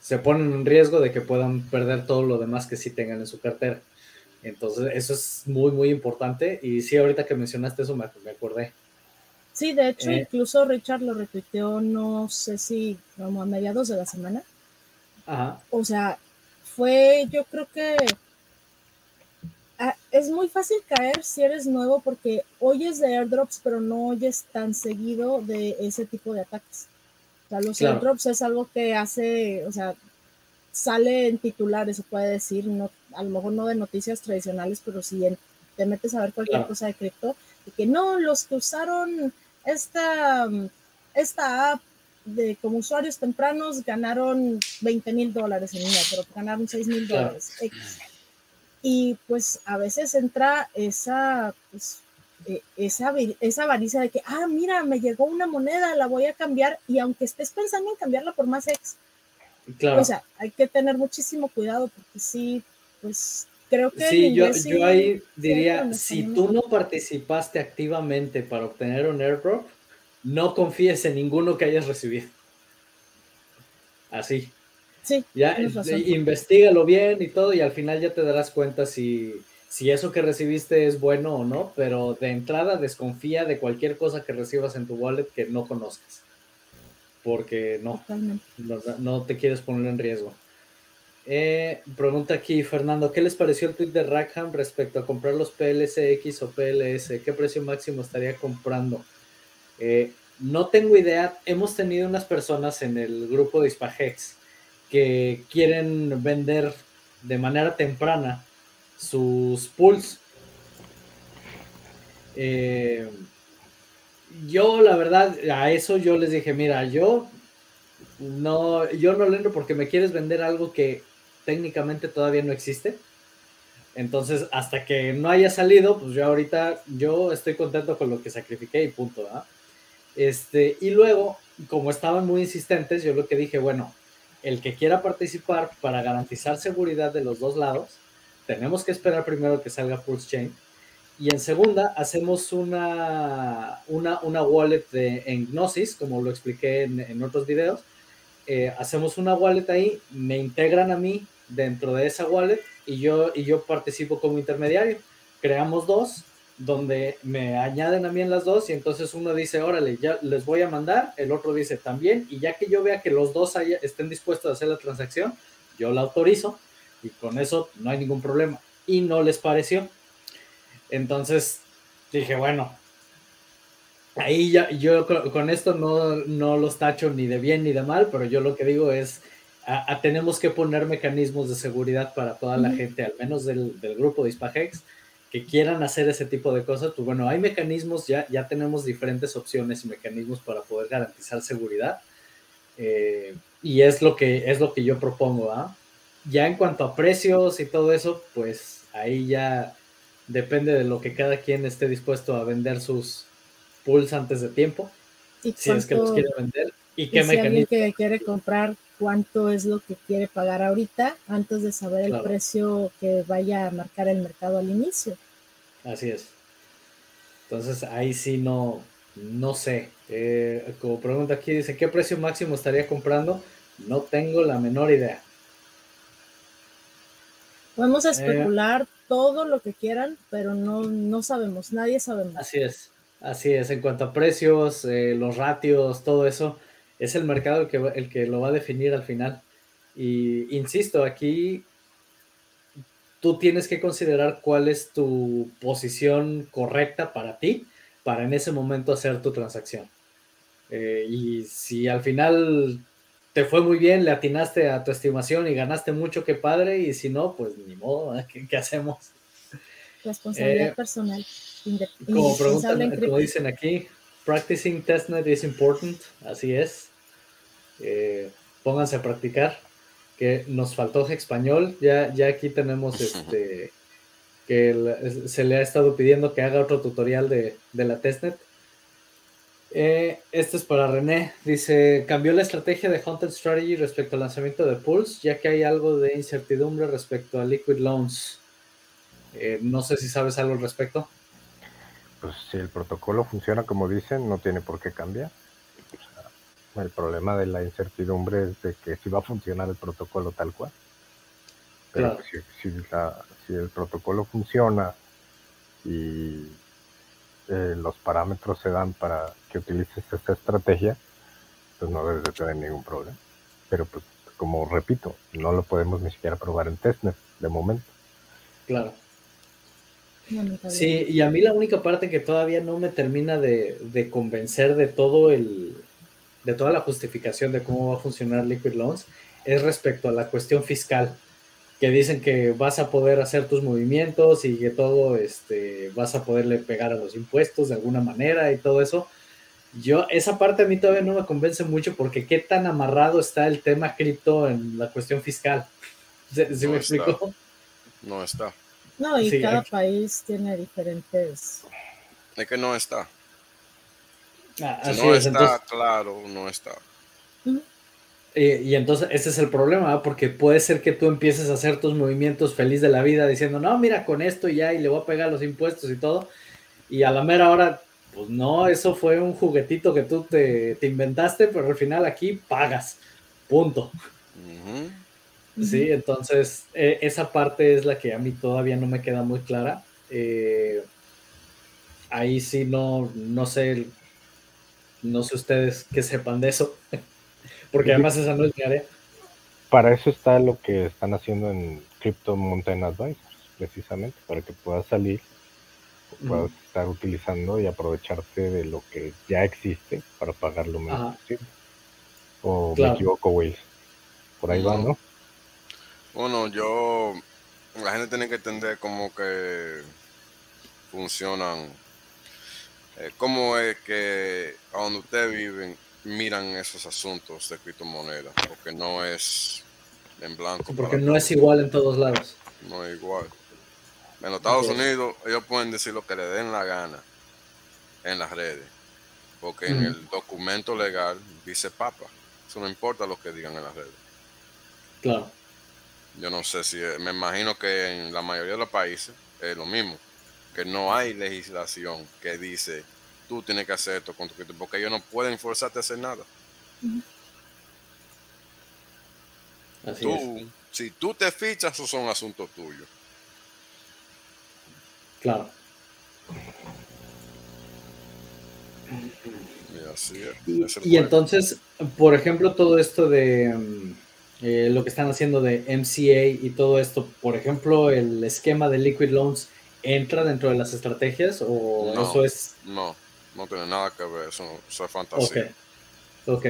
se ponen en riesgo de que puedan perder todo lo demás que sí tengan en su cartera. Entonces, eso es muy, muy importante. Y sí, ahorita que mencionaste eso, me, acordé. Sí, de hecho, eh, incluso Richard lo retuiteó, no sé si como a mediados de la semana. Ajá. O sea, fue, yo creo que Ah, es muy fácil caer si eres nuevo porque oyes de airdrops, pero no oyes tan seguido de ese tipo de ataques. O sea, los airdrops es algo que hace, o sea, sale en titulares, se puede decir, no, a lo mejor no de noticias tradicionales, pero si te metes a ver cualquier cosa de cripto, y que no, los que usaron esta, esta app de como usuarios tempranos ganaron 20 mil dólares en un pero ganaron 6 mil dólares. Y pues a veces entra esa, pues, eh, esa, esa avaricia de que, ah, mira, me llegó una moneda, la voy a cambiar, y aunque estés pensando en cambiarla por más ex, claro. o sea, hay que tener muchísimo cuidado, porque sí, pues creo que... Sí, yo, yo ahí diría, si tú no participaste activamente para obtener un airdrop, no confíes en ninguno que hayas recibido. Así. Sí, ya investigalo bien y todo y al final ya te darás cuenta si, si eso que recibiste es bueno o no, pero de entrada desconfía de cualquier cosa que recibas en tu wallet que no conozcas, porque no, no, te quieres poner en riesgo. Eh, pregunta aquí Fernando, ¿qué les pareció el tweet de Rackham respecto a comprar los PLSX o PLS? ¿Qué precio máximo estaría comprando? Eh, no tengo idea, hemos tenido unas personas en el grupo de Ispagex que quieren vender de manera temprana sus pools. Eh, yo, la verdad, a eso yo les dije, mira, yo no, yo no lendo porque me quieres vender algo que técnicamente todavía no existe. Entonces, hasta que no haya salido, pues yo ahorita, yo estoy contento con lo que sacrifiqué y punto. Este, y luego, como estaban muy insistentes, yo lo que dije, bueno, el que quiera participar para garantizar seguridad de los dos lados, tenemos que esperar primero que salga Pulse Chain. Y en segunda, hacemos una, una, una wallet de, en Gnosis, como lo expliqué en, otros videos. Eh, hacemos una wallet ahí, me integran a mí dentro de esa wallet y yo, y yo participo como intermediario. Creamos dos donde me añaden a mí en las dos y entonces uno dice, órale, ya les voy a mandar, el otro dice también, y ya que yo vea que los dos estén dispuestos a hacer la transacción, yo la autorizo y con eso no hay ningún problema. Y no les pareció. Entonces dije, bueno, ahí ya yo con esto no, no los tacho ni de bien ni de mal, pero yo lo que digo es, a, tenemos que poner mecanismos de seguridad para toda la gente, al menos del, del grupo de Ispagex, que quieran hacer ese tipo de cosas, pues bueno, hay mecanismos, ya, ya tenemos diferentes opciones y mecanismos para poder garantizar seguridad. Eh, y es lo, que, es lo que yo propongo. ¿ah? Ya en cuanto a precios y todo eso, pues ahí ya depende de lo que cada quien esté dispuesto a vender sus, pools antes de tiempo, ¿Y si es que los quiere vender. ¿Y qué y si alguien que quiere comprar, cuánto es lo que quiere pagar ahorita antes de saber el precio que vaya a marcar el mercado al inicio. Así es. Entonces ahí sí no, no sé. Eh, como pregunta aquí, dice, ¿qué precio máximo estaría comprando? No tengo la menor idea. Podemos eh, especular todo lo que quieran, pero no, no sabemos, nadie sabemos. Así es, así es. En cuanto a precios, eh, los ratios, todo eso, es el mercado el que, el que lo va a definir al final. Y insisto, aquí tú tienes que considerar cuál es tu posición correcta para ti, para en ese momento hacer tu transacción. Eh, y si al final te fue muy bien, le atinaste a tu estimación y ganaste mucho, qué padre, y si no, pues ni modo, ¿eh? ¿Qué, hacemos? Responsabilidad eh, personal. Como preguntan, como dicen aquí, practicing testnet is important, así es. Eh, pónganse a practicar, que nos faltó español, ya, ya aquí tenemos este que se le ha estado pidiendo que haga otro tutorial de, de la testnet eh, este es para René. Dice, cambió la estrategia de Haunted Strategy respecto al lanzamiento de Pulse, ya que hay algo de incertidumbre respecto a Liquid Loans. Eh, no sé si sabes algo al respecto. Pues si el protocolo funciona como dicen, no tiene por qué cambiar. el problema de la incertidumbre es de que si va a funcionar el protocolo tal cual. Pero si, si el protocolo funciona y eh, los parámetros se dan para que utilices esta estrategia, pues no debes de tener ningún problema. Pero pues, como repito, no lo podemos ni siquiera probar en testnet de momento. Claro. Sí, y a mí la única parte que todavía no me termina de, de, convencer de todo el, de toda la justificación de cómo va a funcionar Liquid Loans es respecto a la cuestión fiscal que dicen que vas a poder hacer tus movimientos y que todo, este, vas a poderle pegar a los impuestos de alguna manera y todo eso. Yo, esa parte a mí todavía no me convence mucho porque qué tan amarrado está el tema cripto en la cuestión fiscal. ¿Sí, me explico? No está. No, y cada país tiene diferentes. Es que no está. Ah, no está claro, no está. Y, entonces ese es el problema, porque puede ser que tú empieces a hacer tus movimientos feliz de la vida diciendo, no, mira, con esto ya y le voy a pegar los impuestos y todo. Y a la mera hora, pues no, eso fue un juguetito que tú te, inventaste, pero al final aquí pagas. Punto. Sí, entonces e, esa parte es la que a mí todavía no me queda muy clara. Eh, ahí sí no, no sé, no sé ustedes que sepan de eso. Porque además esa no es mi área. Para eso está lo que están haciendo en Crypto Mountain Advisors, precisamente, para que puedas salir, puedas estar utilizando y aprovecharte de lo que ya existe para pagar lo menos posible. O me equivoco, Will. Por ahí va, ¿no? Bueno, yo. La gente tiene que entender cómo que funcionan. Eh, cómo es que a donde ustedes viven miran esos asuntos de criptomonedas, porque no es en blanco. Porque no es igual en todos lados. No es igual. En los Estados Unidos ellos pueden decir lo que le den la gana en las redes, porque en el documento legal dice papa. Eso no importa lo que digan en las redes. Claro. Yo no sé si, me imagino que en la mayoría de los países es lo mismo, que no hay legislación que dice tú tienes que hacer esto con tu porque ellos no pueden forzarte a hacer nada. tú, si tú te fichas, esos son asuntos tuyos. Claro. Y, entonces, por ejemplo, todo esto de mm, eh, lo que están haciendo de MCA y todo esto, por ejemplo, el esquema de Liquid Loans, ¿entra dentro de las estrategias o eso es? No, no tiene nada que ver, eso, es fantasía. Ok.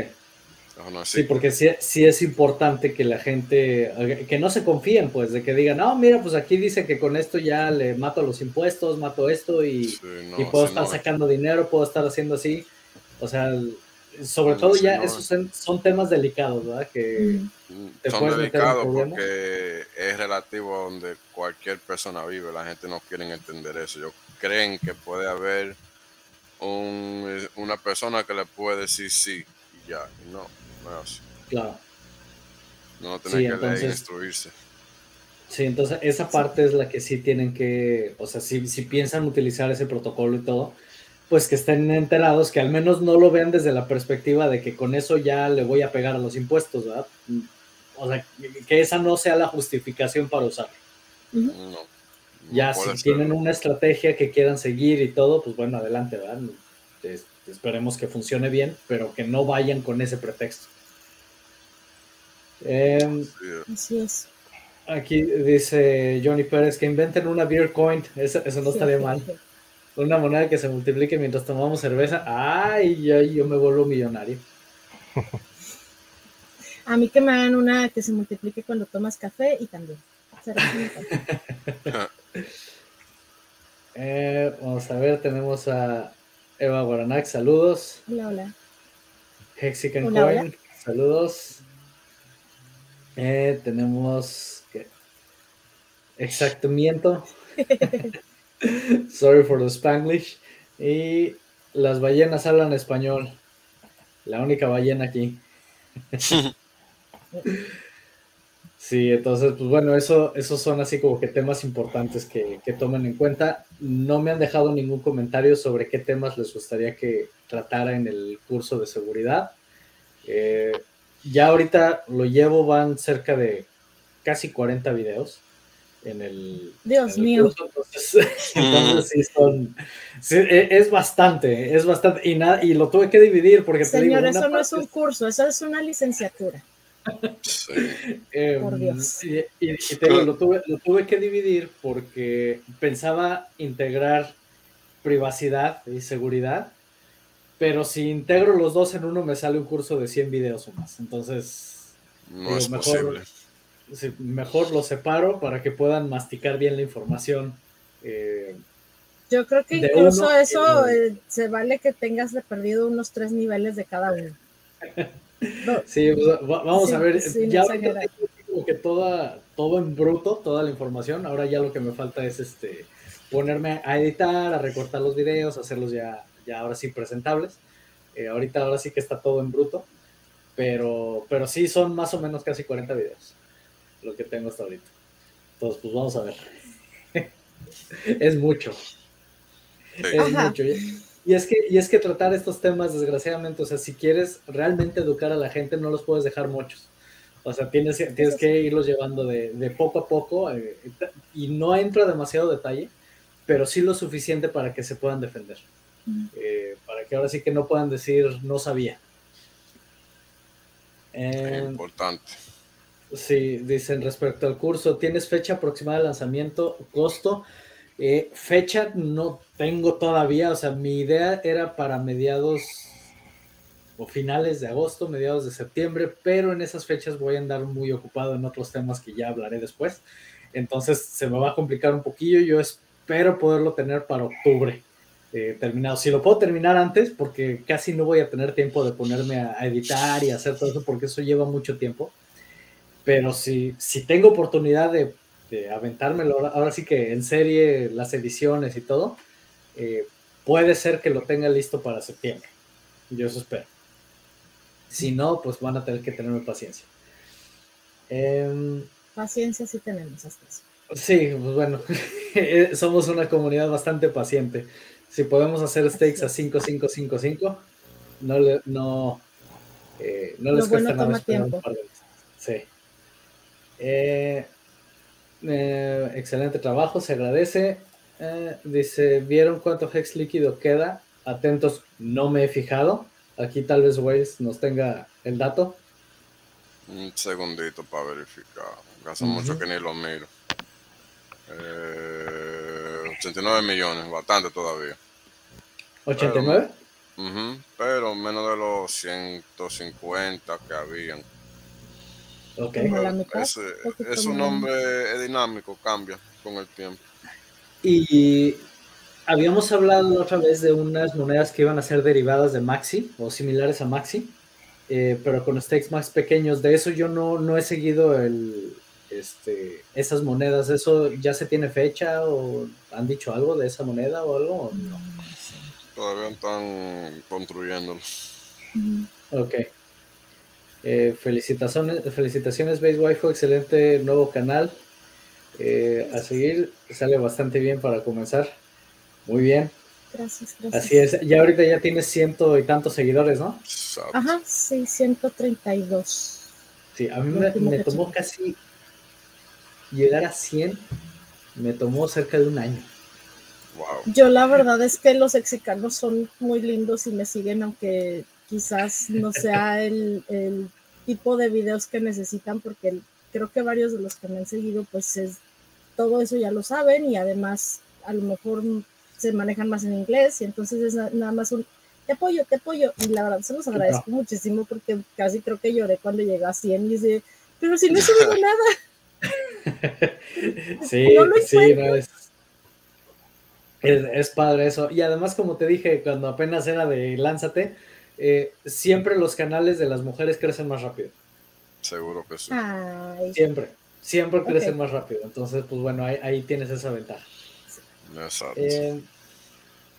sí, porque sí, es importante que la gente, que no se confíen, pues, de que digan, no, mira, pues aquí dice que con esto ya le mato los impuestos, mato esto y, puedo estar sacando dinero, puedo estar haciendo así. O sea, sobre todo ya esos son, temas delicados, ¿verdad? Que mm. son delicados porque es relativo a donde cualquier persona vive. La gente no quiere entender eso. Ellos creen que puede haber una persona que le puede decir sí y ya. no, no es así. Claro. No tener que leer instruirse. Sí, entonces esa parte es la que sí tienen que, o sea, si, si piensan utilizar ese protocolo y todo, pues que estén enterados, que al menos no lo vean desde la perspectiva de que con eso ya le voy a pegar a los impuestos, ¿verdad? O sea, que esa no sea la justificación para usarlo. ya si tienen una estrategia que quieran seguir y todo, pues bueno, adelante, ¿verdad? esperemos que funcione bien, pero que no vayan con ese pretexto. Em, Así es. Aquí dice Johnny Pérez que inventen una beer coin, eso, no estaría mal. Una moneda que se multiplique mientras tomamos cerveza. Ay, yo me vuelvo millonario. A mí que me hagan una que se multiplique cuando tomas café y también. Eh, vamos a ver, tenemos a Eva Guaranac, saludos. Hola, hola. Hexican Coin, saludos. Eh, tenemos ¿qué? exactamiento. Sorry for the Spanglish. Y las ballenas hablan español. La única ballena aquí. Sí, entonces, pues bueno, eso, esos son así como que temas importantes que, tomen en cuenta. No me han dejado ningún comentario sobre qué temas les gustaría que tratara en el curso de seguridad. Eh, ya ahorita lo llevo, van cerca de casi 40 videos en el. Dios mío. entonces, sí son. E, es bastante, es bastante. Y, nada, y lo tuve que dividir porque. Señor, eso no es un curso, eso es una licenciatura. Em, Por Dios. Y, te digo, lo tuve, lo tuve que dividir porque pensaba integrar privacidad y seguridad, pero si integro los dos en uno me sale un curso de 100 videos o más. Entonces, no es mejor, posible. Mejor lo separo para que puedan masticar bien la información. Eh, Yo creo que incluso eso eh, se vale que tengas de perdido unos tres niveles de cada uno. Sí, pues, vamos a ver. ya tengo que toda, todo en bruto, toda la información. Ahora ya lo que me falta es este ponerme a editar, a recortar los videos, hacerlos ya, ya ahora sí presentables. Eh, ahorita ahora sí que está todo en bruto. Pero, pero sí son más o menos casi 40 videos lo que tengo hasta ahorita. Entonces, pues vamos a ver. es mucho. Es mucho. Y es, que, y es que tratar estos temas, desgraciadamente, o sea, si quieres realmente educar a la gente, no los puedes dejar muchos. O sea, tienes, tienes que irlos llevando de, de poco a poco eh, y no entra demasiado detalle, pero sí lo suficiente para que se puedan defender. Eh, para que ahora sí que no puedan decir no sabía. Eh, importante. Sí, dicen respecto al curso, ¿tienes fecha aproximada de lanzamiento, costo? Eh, fecha no tengo todavía, o sea, mi idea era para mediados o finales de agosto, mediados de septiembre, pero en esas fechas voy a andar muy ocupado en otros temas que ya hablaré después. Entonces se me va a complicar un poquillo. Yo espero poderlo tener para octubre eh, terminado. Si lo puedo terminar antes, porque casi no voy a tener tiempo de ponerme a, editar y hacer todo eso, porque eso lleva mucho tiempo. Pero si, si tengo oportunidad de de aventármelo ahora sí que en serie, las ediciones y todo, eh, puede ser que lo tenga listo para septiembre. Yo eso espero. Si no, pues van a tener que tenerme paciencia. Em, paciencia sí tenemos hasta eso. Sí, pues bueno, somos una comunidad bastante paciente. Si podemos hacer stakes a 5, 5, 5, 5, no, le, no, eh, no les cuesta nada tiempo. Sí. Eh, eh, excelente trabajo, se agradece. Eh, dice, ¿vieron cuánto hex líquido queda? Atentos, no me he fijado. Aquí tal vez Waze nos tenga el dato. Un segundito para verificar. Hace mucho que ni lo miro. 89 eh, millones, bastante todavía. ¿89? pero menos de los 150 que habían. Okay. Es, un nombre dinámico, cambia con el tiempo. Y habíamos hablado otra vez de unas monedas que iban a ser derivadas de Maxi o similares a Maxi, eh, pero con stakes más pequeños. De eso yo no, no he seguido el, este, esas monedas. ¿Eso ya se tiene fecha o han dicho algo de esa moneda o algo? no? Todavía están construyéndolo. Ok. Eh, felicitaciones, felicitaciones, Base Waifu, excelente nuevo canal. Eh, a seguir, sale bastante bien para comenzar. Muy bien. Gracias, gracias. Así es, ya ahorita ya tienes ciento y tantos seguidores, ¿no? Ajá, sí, 132. Sí, a mí me, tomó casi llegar a 100, me tomó cerca de un año. Wow. Yo la verdad es que los mexicanos son muy lindos y me siguen, aunque quizás no sea el, el, tipo de videos que necesitan, porque creo que varios de los que me han seguido, pues es, todo eso ya lo saben y además a lo mejor se manejan más en inglés y entonces es nada más un te apoyo, te apoyo. Y la verdad se los agradezco muchísimo porque casi creo que lloré cuando llegué a 100 y dice, pero si no he subido nada. sí, sí, no es, es, padre eso. Y además, como te dije, cuando apenas era de Lánzate, eh, siempre los canales de las mujeres crecen más rápido. Seguro que sí. Siempre, siempre crecen más rápido. Entonces, pues bueno, ahí, ahí tienes esa ventaja. Eh,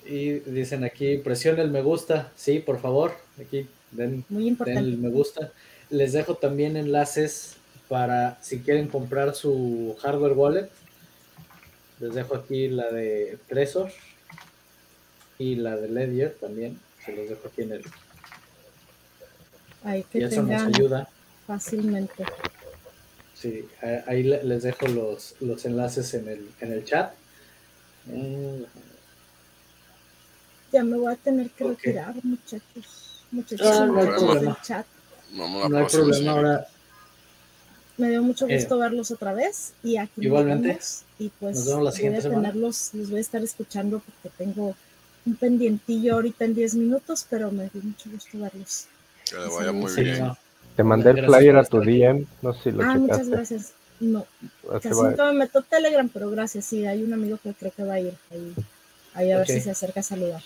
y dicen aquí, presione el me gusta. Sí, por favor, aquí den, el me gusta. Les dejo también enlaces para si quieren comprar su hardware wallet. Les dejo aquí la de Tresor y la de Ledger también. Se los dejo aquí en el. Ahí que y eso nos ayuda. Fácilmente. Sí, ahí les dejo los, los enlaces en el, en el chat. Ya me voy a tener que retirar, muchachos. Muchachos, ah, no hay problema. Chat. No, hay problema ahora. Me dio mucho eh, gusto verlos otra vez y aquí igualmente. y pues voy a tenerlos, los voy a estar escuchando porque tengo un pendientillo ahorita en 10 minutos, pero me dio mucho gusto verlos. Que le vaya muy bien. Te mandé el flyer a tu DM, no sé si lo Ah, muchas gracias. No, casi nunca me meto Telegram, pero gracias, sí, hay un amigo que creo que va a ir ahí, ahí a ver si se acerca a saludar.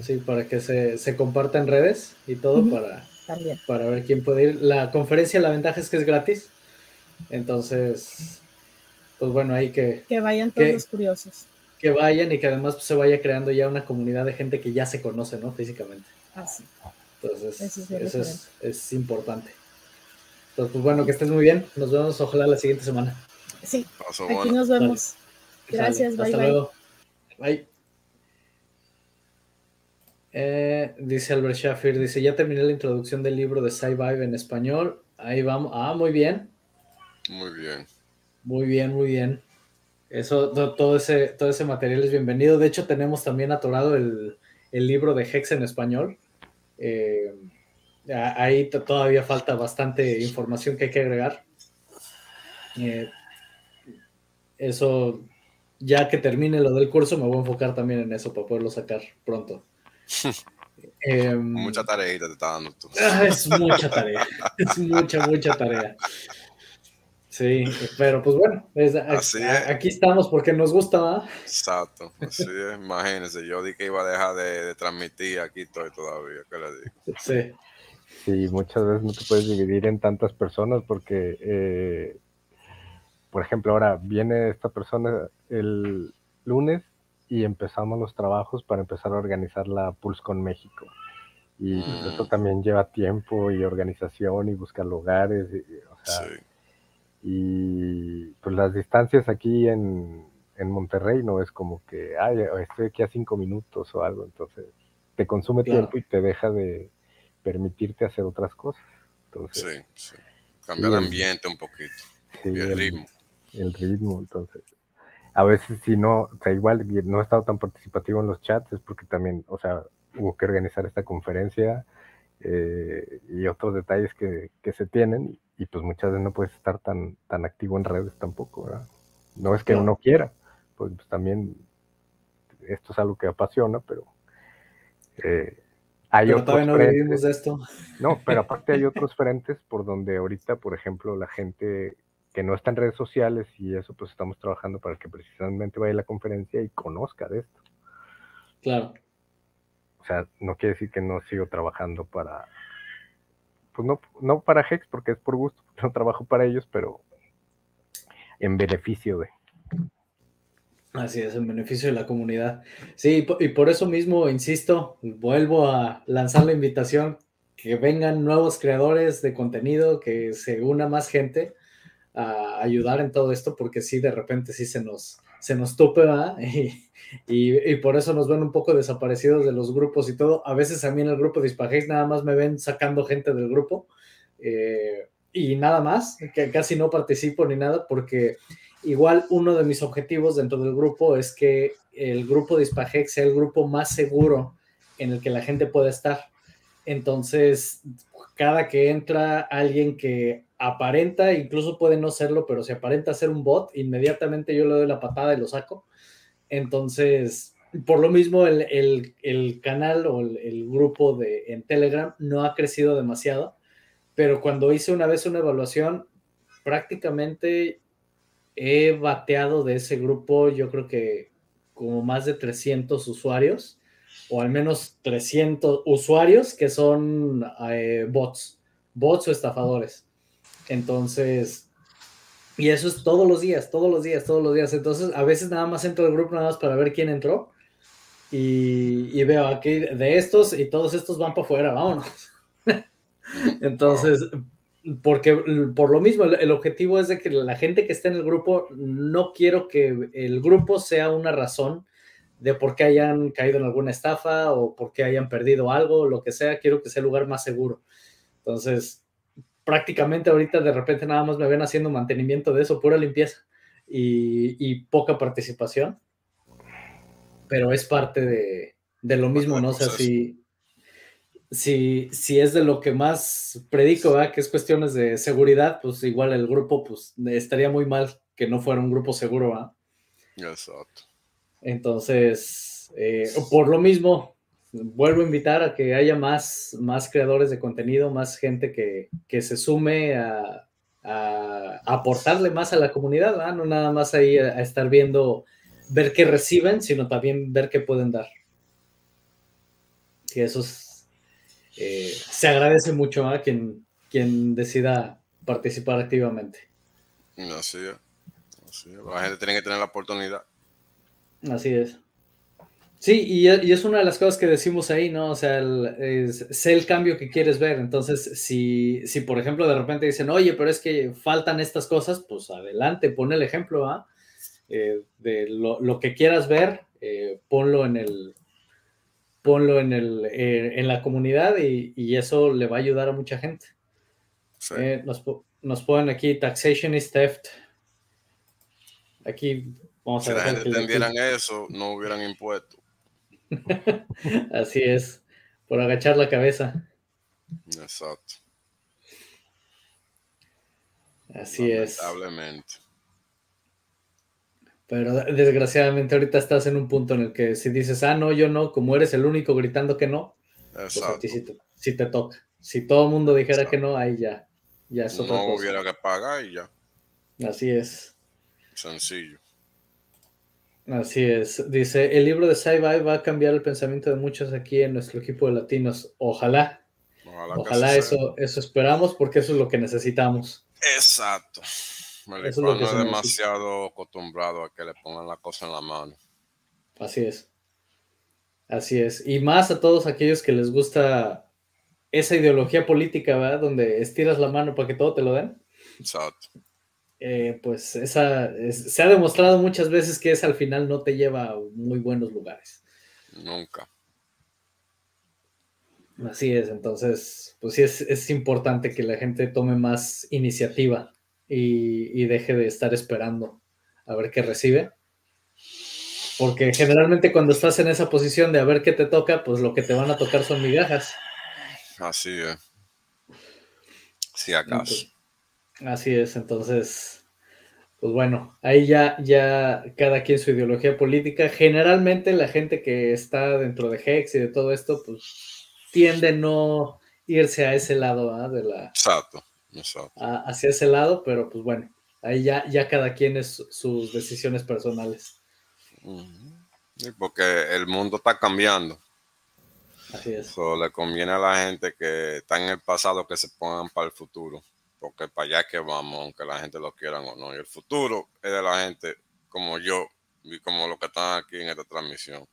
Sí, para que se, se comparta en redes y todo para, para ver quién puede ir. La conferencia, la ventaja es que es gratis. Entonces, pues bueno, hay que... Que vayan todos los curiosos. Que vayan y que además pues, se vaya creando ya una comunidad de gente que ya se conoce, ¿no? Físicamente. Ah, sí. Entonces, eso, es, es, importante. Entonces, pues bueno, que estés muy bien. Nos vemos ojalá la siguiente semana. Sí, aquí nos vemos. Gracias, bye, bye. Luego. Bye. Eh, dice Albert Shafir, dice, ya terminé la introducción del libro de Sci-Vibe en español. Ahí vamos. Ah, muy bien. Muy bien. Muy bien, muy bien. Eso, todo ese, todo ese material es bienvenido. De hecho, tenemos también atorado el, libro de Hex en español. Eh, ahí todavía falta bastante información que hay que agregar. Eh, eso, ya que termine lo del curso, me voy a enfocar también en eso para poderlo sacar pronto. Em, mucha tarea te está dando tú. Ah, es mucha tarea. es mucha, mucha tarea. Sí, pero pues bueno, aquí estamos porque nos gusta. Exacto, así es, imagínense, yo dije que iba a dejar de, transmitir, aquí estoy todavía, ¿qué le digo? Sí. Sí, muchas veces no te puedes dividir en tantas personas porque, eh, por ejemplo, ahora viene esta persona el lunes y empezamos los trabajos para empezar a organizar la PulseCon México. Y pues, eso mm. también lleva tiempo y organización y buscar lugares. Y, o sea, y pues las distancias aquí en, en, Monterrey no es como que, ay, estoy aquí a cinco minutos o algo. Entonces te consume tiempo y te deja de permitirte hacer otras cosas. Entonces, sí, sí. Cambiar el ambiente un poquito. y el ritmo. El ritmo, entonces a veces si no, o sea, igual no he estado tan participativo en los chats es porque también, o sea, hubo que organizar esta conferencia eh, y otros detalles que, se tienen y, pues muchas veces no puedes estar tan, tan activo en redes tampoco, ¿verdad? No es que uno quiera, pues, pues, también esto es algo que apasiona, pero eh, hay otros no frentes. De esto. No, pero aparte hay otros frentes por donde ahorita, por ejemplo, la gente que no está en redes sociales y eso pues estamos trabajando para que precisamente vaya a la conferencia y conozca de esto. Claro. O sea, no quiere decir que no sigo trabajando para, pues no, no para Hex porque es por gusto, no trabajo para ellos, pero en beneficio de. Así es, en beneficio de la comunidad. Sí, y por eso mismo, insisto, vuelvo a lanzar la invitación, que vengan nuevos creadores de contenido, que se una más gente a ayudar en todo esto, porque sí, de repente sí se nos, se nos tope, ¿verdad? Y, y, por eso nos ven un poco desaparecidos de los grupos y todo. A veces a mí en el grupo de nada más me ven sacando gente del grupo eh, y nada más, que casi no participo ni nada, porque igual uno de mis objetivos dentro del grupo es que el grupo de sea el grupo más seguro en el que la gente pueda estar. Entonces, cada que entra alguien que aparenta, incluso puede no serlo, pero si aparenta ser un bot, inmediatamente yo le doy la patada y lo saco. Entonces, por lo mismo, el, canal o el, grupo de, en Telegram no ha crecido demasiado, pero cuando hice una vez una evaluación, prácticamente he bateado de ese grupo, yo creo que como más de 300 usuarios, o al menos 300 usuarios que son eh, bots, bots o estafadores. Entonces, y eso es todos los días, todos los días, todos los días. Entonces, a veces nada más entro al grupo nada más para ver quién entró. Y, veo aquí de estos y todos estos van para afuera, vámonos. Entonces, porque por lo mismo, el, objetivo es de que la gente que esté en el grupo, no quiero que el grupo sea una razón de por qué hayan caído en alguna estafa o por qué hayan perdido algo, lo que sea, quiero que sea el lugar más seguro. Entonces, prácticamente ahorita de repente nada más me ven haciendo mantenimiento de eso, pura limpieza y, poca participación. Pero es parte de, lo mismo, ¿no? O sea, si, si, si, es de lo que más predico, ¿verdad? que es cuestiones de seguridad, pues igual el grupo, pues estaría muy mal que no fuera un grupo seguro, ¿verdad? Exacto. Entonces, eh, por lo mismo, vuelvo a invitar a que haya más, más creadores de contenido, más gente que, se sume a, aportarle más a la comunidad, no nada más ahí a, estar viendo, ver qué reciben, sino también ver qué pueden dar. Y eso eh, se agradece mucho a quien, quien decida participar activamente. Así es. Así es. La gente tiene que tener la oportunidad. Así es. Sí, y, es una de las cosas que decimos ahí, ¿no? O sea, sé el cambio que quieres ver. Entonces, si, si por ejemplo de repente dicen, oye, pero es que faltan estas cosas, pues adelante, pon el ejemplo, ¿ah? Eh, de lo, que quieras ver, eh, ponlo en el ponlo en, el, eh, en la comunidad y, eso le va a ayudar a mucha gente. nos, nos ponen aquí, taxation is theft. Aquí vamos a ver. Si la gente entendieran eso, no hubieran impuestos. Así es, por agachar la cabeza. Exacto. Así es. Pero desgraciadamente ahorita estás en un punto en el que si dices, ah, no, yo no, como eres el único gritando que no, pues a ti sí te, toca. Si todo el mundo dijera que no, ahí ya, ya es otra No hubiera que pagar y ya. Así es. Sencillo. Así es. Dice, el libro de sci va a cambiar el pensamiento de muchos aquí en nuestro equipo de latinos. Ojalá. Ojalá, eso, eso esperamos porque eso es lo que necesitamos. Exacto. no es demasiado acostumbrado a que le pongan la cosa en la mano. Así es. Así es. Y más a todos aquellos que les gusta esa ideología política, ¿verdad? Donde estiras la mano para que todo te lo den. Exacto. Eh, pues esa se ha demostrado muchas veces que esa al final no te lleva a muy buenos lugares. Nunca. Así es, entonces, pues sí es, importante que la gente tome más iniciativa y, deje de estar esperando a ver qué recibe. Porque generalmente cuando estás en esa posición de a ver qué te toca, pues lo que te van a tocar son migajas. Así es. Si acaso. Así es, entonces, pues bueno, ahí ya, ya cada quien su ideología política. Generalmente la gente que está dentro de Hex y de todo esto, pues tiende no irse a ese lado ¿ah? de la... Exacto, hacia ese lado, pero pues bueno, ahí ya, ya cada quien es sus decisiones personales. porque el mundo está cambiando. Así es. So, le conviene a la gente que está en el pasado que se pongan para el futuro porque para allá que vamos, aunque la gente lo quiera o no. Y el futuro es de la gente como yo, y como los que están aquí en esta transmisión,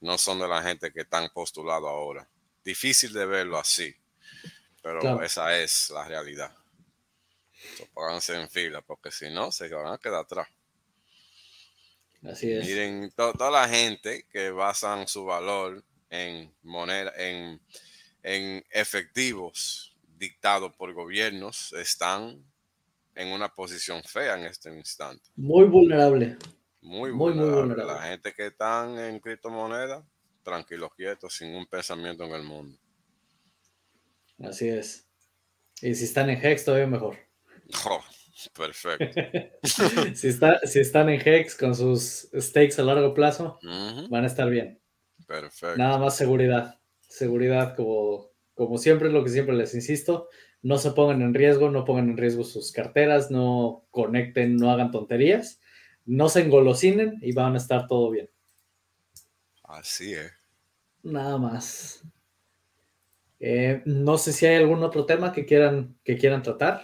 no son de la gente que están postulados ahora. Difícil de verlo así, pero esa es la realidad. pónganse en fila, porque si no, se van a quedar atrás. Así es. Miren, toda la gente que basan su valor en moneda, en, en efectivos dictados por gobiernos, están en una posición fea en este instante. Muy vulnerable. Muy, vulnerable. La gente que están en criptomonedas, tranquilos, quietos, sin un pensamiento en el mundo. Así es. Y si están en Hex, todavía mejor. Oh, perfecto. si, está, si están en Hex con sus stakes a largo plazo, van a estar bien. Perfecto. Nada más seguridad. Seguridad, como, como siempre, lo que siempre les insisto. No se pongan en riesgo, no pongan en riesgo sus carteras, no conecten, no hagan tonterías, no se engolosinen y van a estar todo bien. Así es. Nada más. Eh, no sé si hay algún otro tema que quieran, que quieran tratar.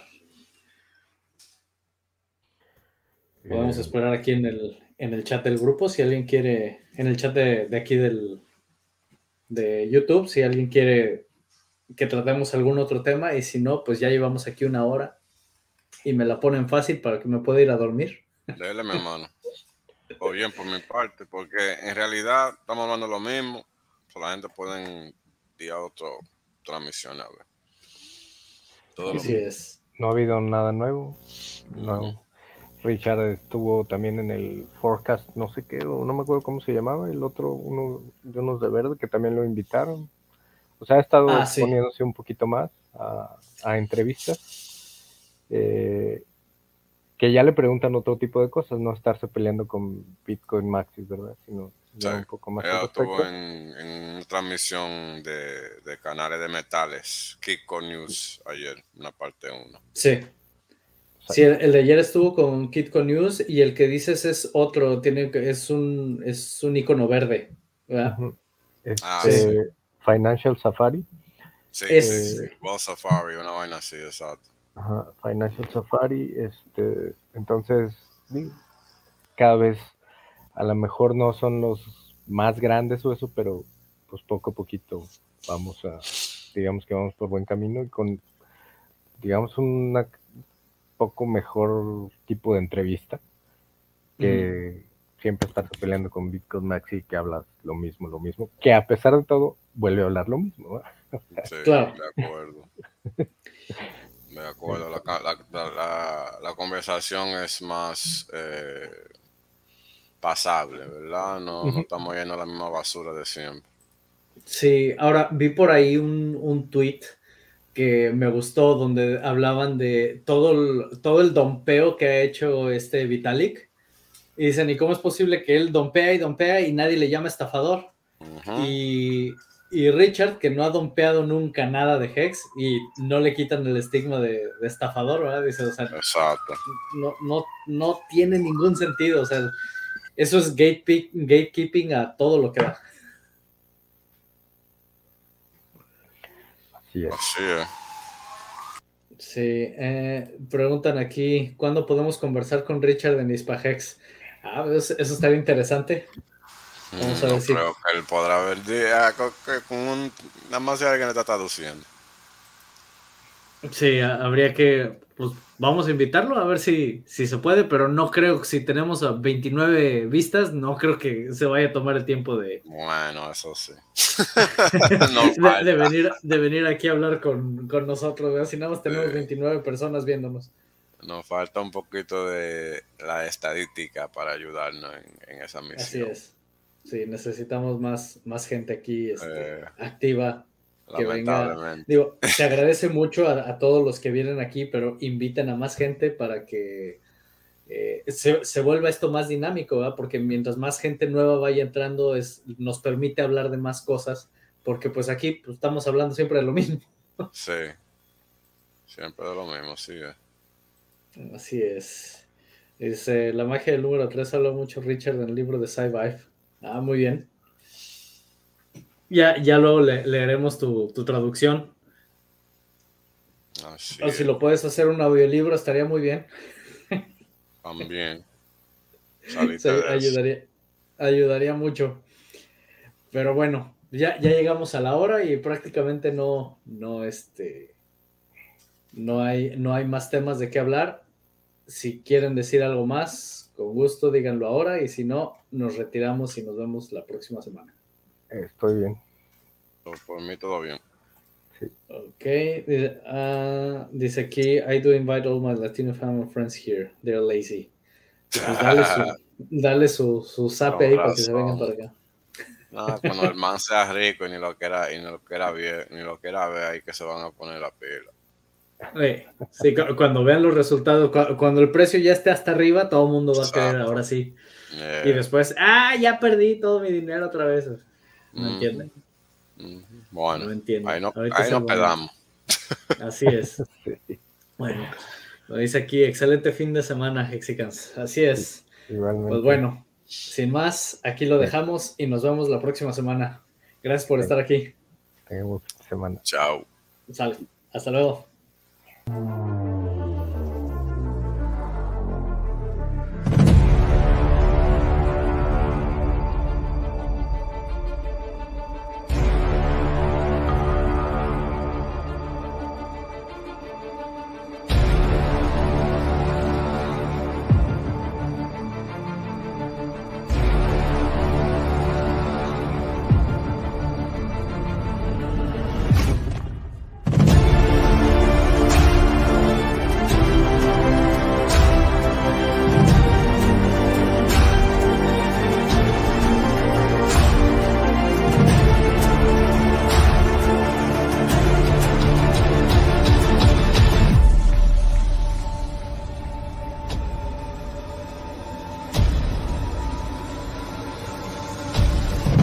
Podemos eh. esperar aquí en el, en el chat del grupo si alguien quiere, en el chat de, de aquí del, de YouTube, si alguien quiere que tratemos algún otro tema y si no, pues ya llevamos aquí una hora y me la ponen fácil para que me pueda ir a dormir. Dele mi hermano. O bien por mi parte, porque en realidad estamos hablando lo mismo, pues la gente puede ir a otro transmisión a ver. Todo Así es. No ha habido nada nuevo. No. Richard estuvo también en el forecast, no sé qué, no me acuerdo cómo se llamaba, el otro, uno de unos de verde que también lo invitaron. O sea, ha estado ah, poniéndose un poquito más a, entrevistas. Eh, que ya le preguntan otro tipo de cosas, no estarse peleando con Bitcoin Maxis, ¿verdad? Sino un poco más. Ella estuvo en, una transmisión de, canales de metales, Kiko News, ayer, una parte 1. Sí. Sí, el, de ayer estuvo con Kitco News y el que dices es otro, tiene es un es un icono verde, ¿verdad? ah, sí. Financial Safari. Sí, es... Safari, una vaina así, exacto. Ajá, Financial Safari, este, entonces, cada vez a lo mejor no son los más grandes o eso, pero pues poco a poquito vamos a, digamos que vamos por buen camino y con, digamos, un poco mejor tipo de entrevista que siempre estás peleando con Bitcoin Maxi que hablas lo mismo, lo mismo, que a pesar de todo vuelve a hablar lo mismo. Sí, claro. de acuerdo. De acuerdo, la, conversación es más eh, pasable, ¿verdad? No, no estamos yendo a la misma basura de siempre. Sí, ahora vi por ahí un, un tweet que me gustó donde hablaban de todo el, todo el dompeo que ha hecho este Vitalik y dicen, ¿y cómo es posible que él dompea y dompea y nadie le llama estafador? y, Richard, que no ha dompeado nunca nada de Hex y no le quitan el estigma de, estafador, ¿verdad? Dice, o sea, Exacto. No, no, no tiene ningún sentido, o sea, eso es gatekeeping a todo lo que da. Así es. Así es. Sí, eh, preguntan aquí, ¿cuándo podemos conversar con Richard en Hex? Ah, eso, eso estaría interesante. Vamos a mm, no creo que él podrá ver con un, nada más alguien le está traduciendo. Sí, habría que, pues vamos a invitarlo a ver si, si se puede, pero no creo que si tenemos 29 vistas, no creo que se vaya a tomar el tiempo de... Bueno, eso sí. de, venir, de venir aquí a hablar con, con nosotros, si nada más tenemos 29 personas viéndonos. Nos falta un poquito de la estadística para ayudarnos en, esa misión. Así es. Sí, necesitamos más, más gente aquí este, eh, activa que venga. Digo, se agradece mucho a, todos los que vienen aquí, pero inviten a más gente para que eh, se, vuelva esto más dinámico, ¿verdad? Porque mientras más gente nueva vaya entrando, es, nos permite hablar de más cosas, porque pues aquí pues, estamos hablando siempre de lo mismo. Sí, siempre de lo mismo, sí. Eh. Así es. Dice, la magia del número 3 habla mucho Richard en el libro de sci Ah, muy bien. Ya, ya luego leeremos tu, traducción. o si lo puedes hacer un audiolibro, estaría muy bien. También. ayudaría, ayudaría mucho. Pero bueno, ya, ya llegamos a la hora y prácticamente no, no, este, no hay, no hay más temas de qué hablar. Si quieren decir algo más, con gusto díganlo ahora y si no, nos retiramos y nos vemos la próxima semana. Estoy bien. Por mí todo bien. Ok, uh, dice aquí, I do invite all my Latino family friends here. They're lazy. Pues dale su, dale su, su zape ahí para que se vengan para acá. No, cuando el man sea rico y ni lo quiera, y ni lo quiera ver, ni lo quiera ver ahí que se van a poner la pila. Sí, cuando vean los resultados, cuando el precio ya esté hasta arriba, todo el mundo va a querer, ahora sí. Y después, ah, ya perdí todo mi dinero otra vez. ¿No entienden? Bueno, ahí no, ahí no pedamos. Así es. Bueno, lo dice aquí, excelente fin de semana, Hexicans. Así es. Pues bueno, sin más, aquí lo dejamos y nos vemos la próxima semana. Gracias por estar aquí. Tenemos semana. Chao. Sale. Hasta luego. Thank you.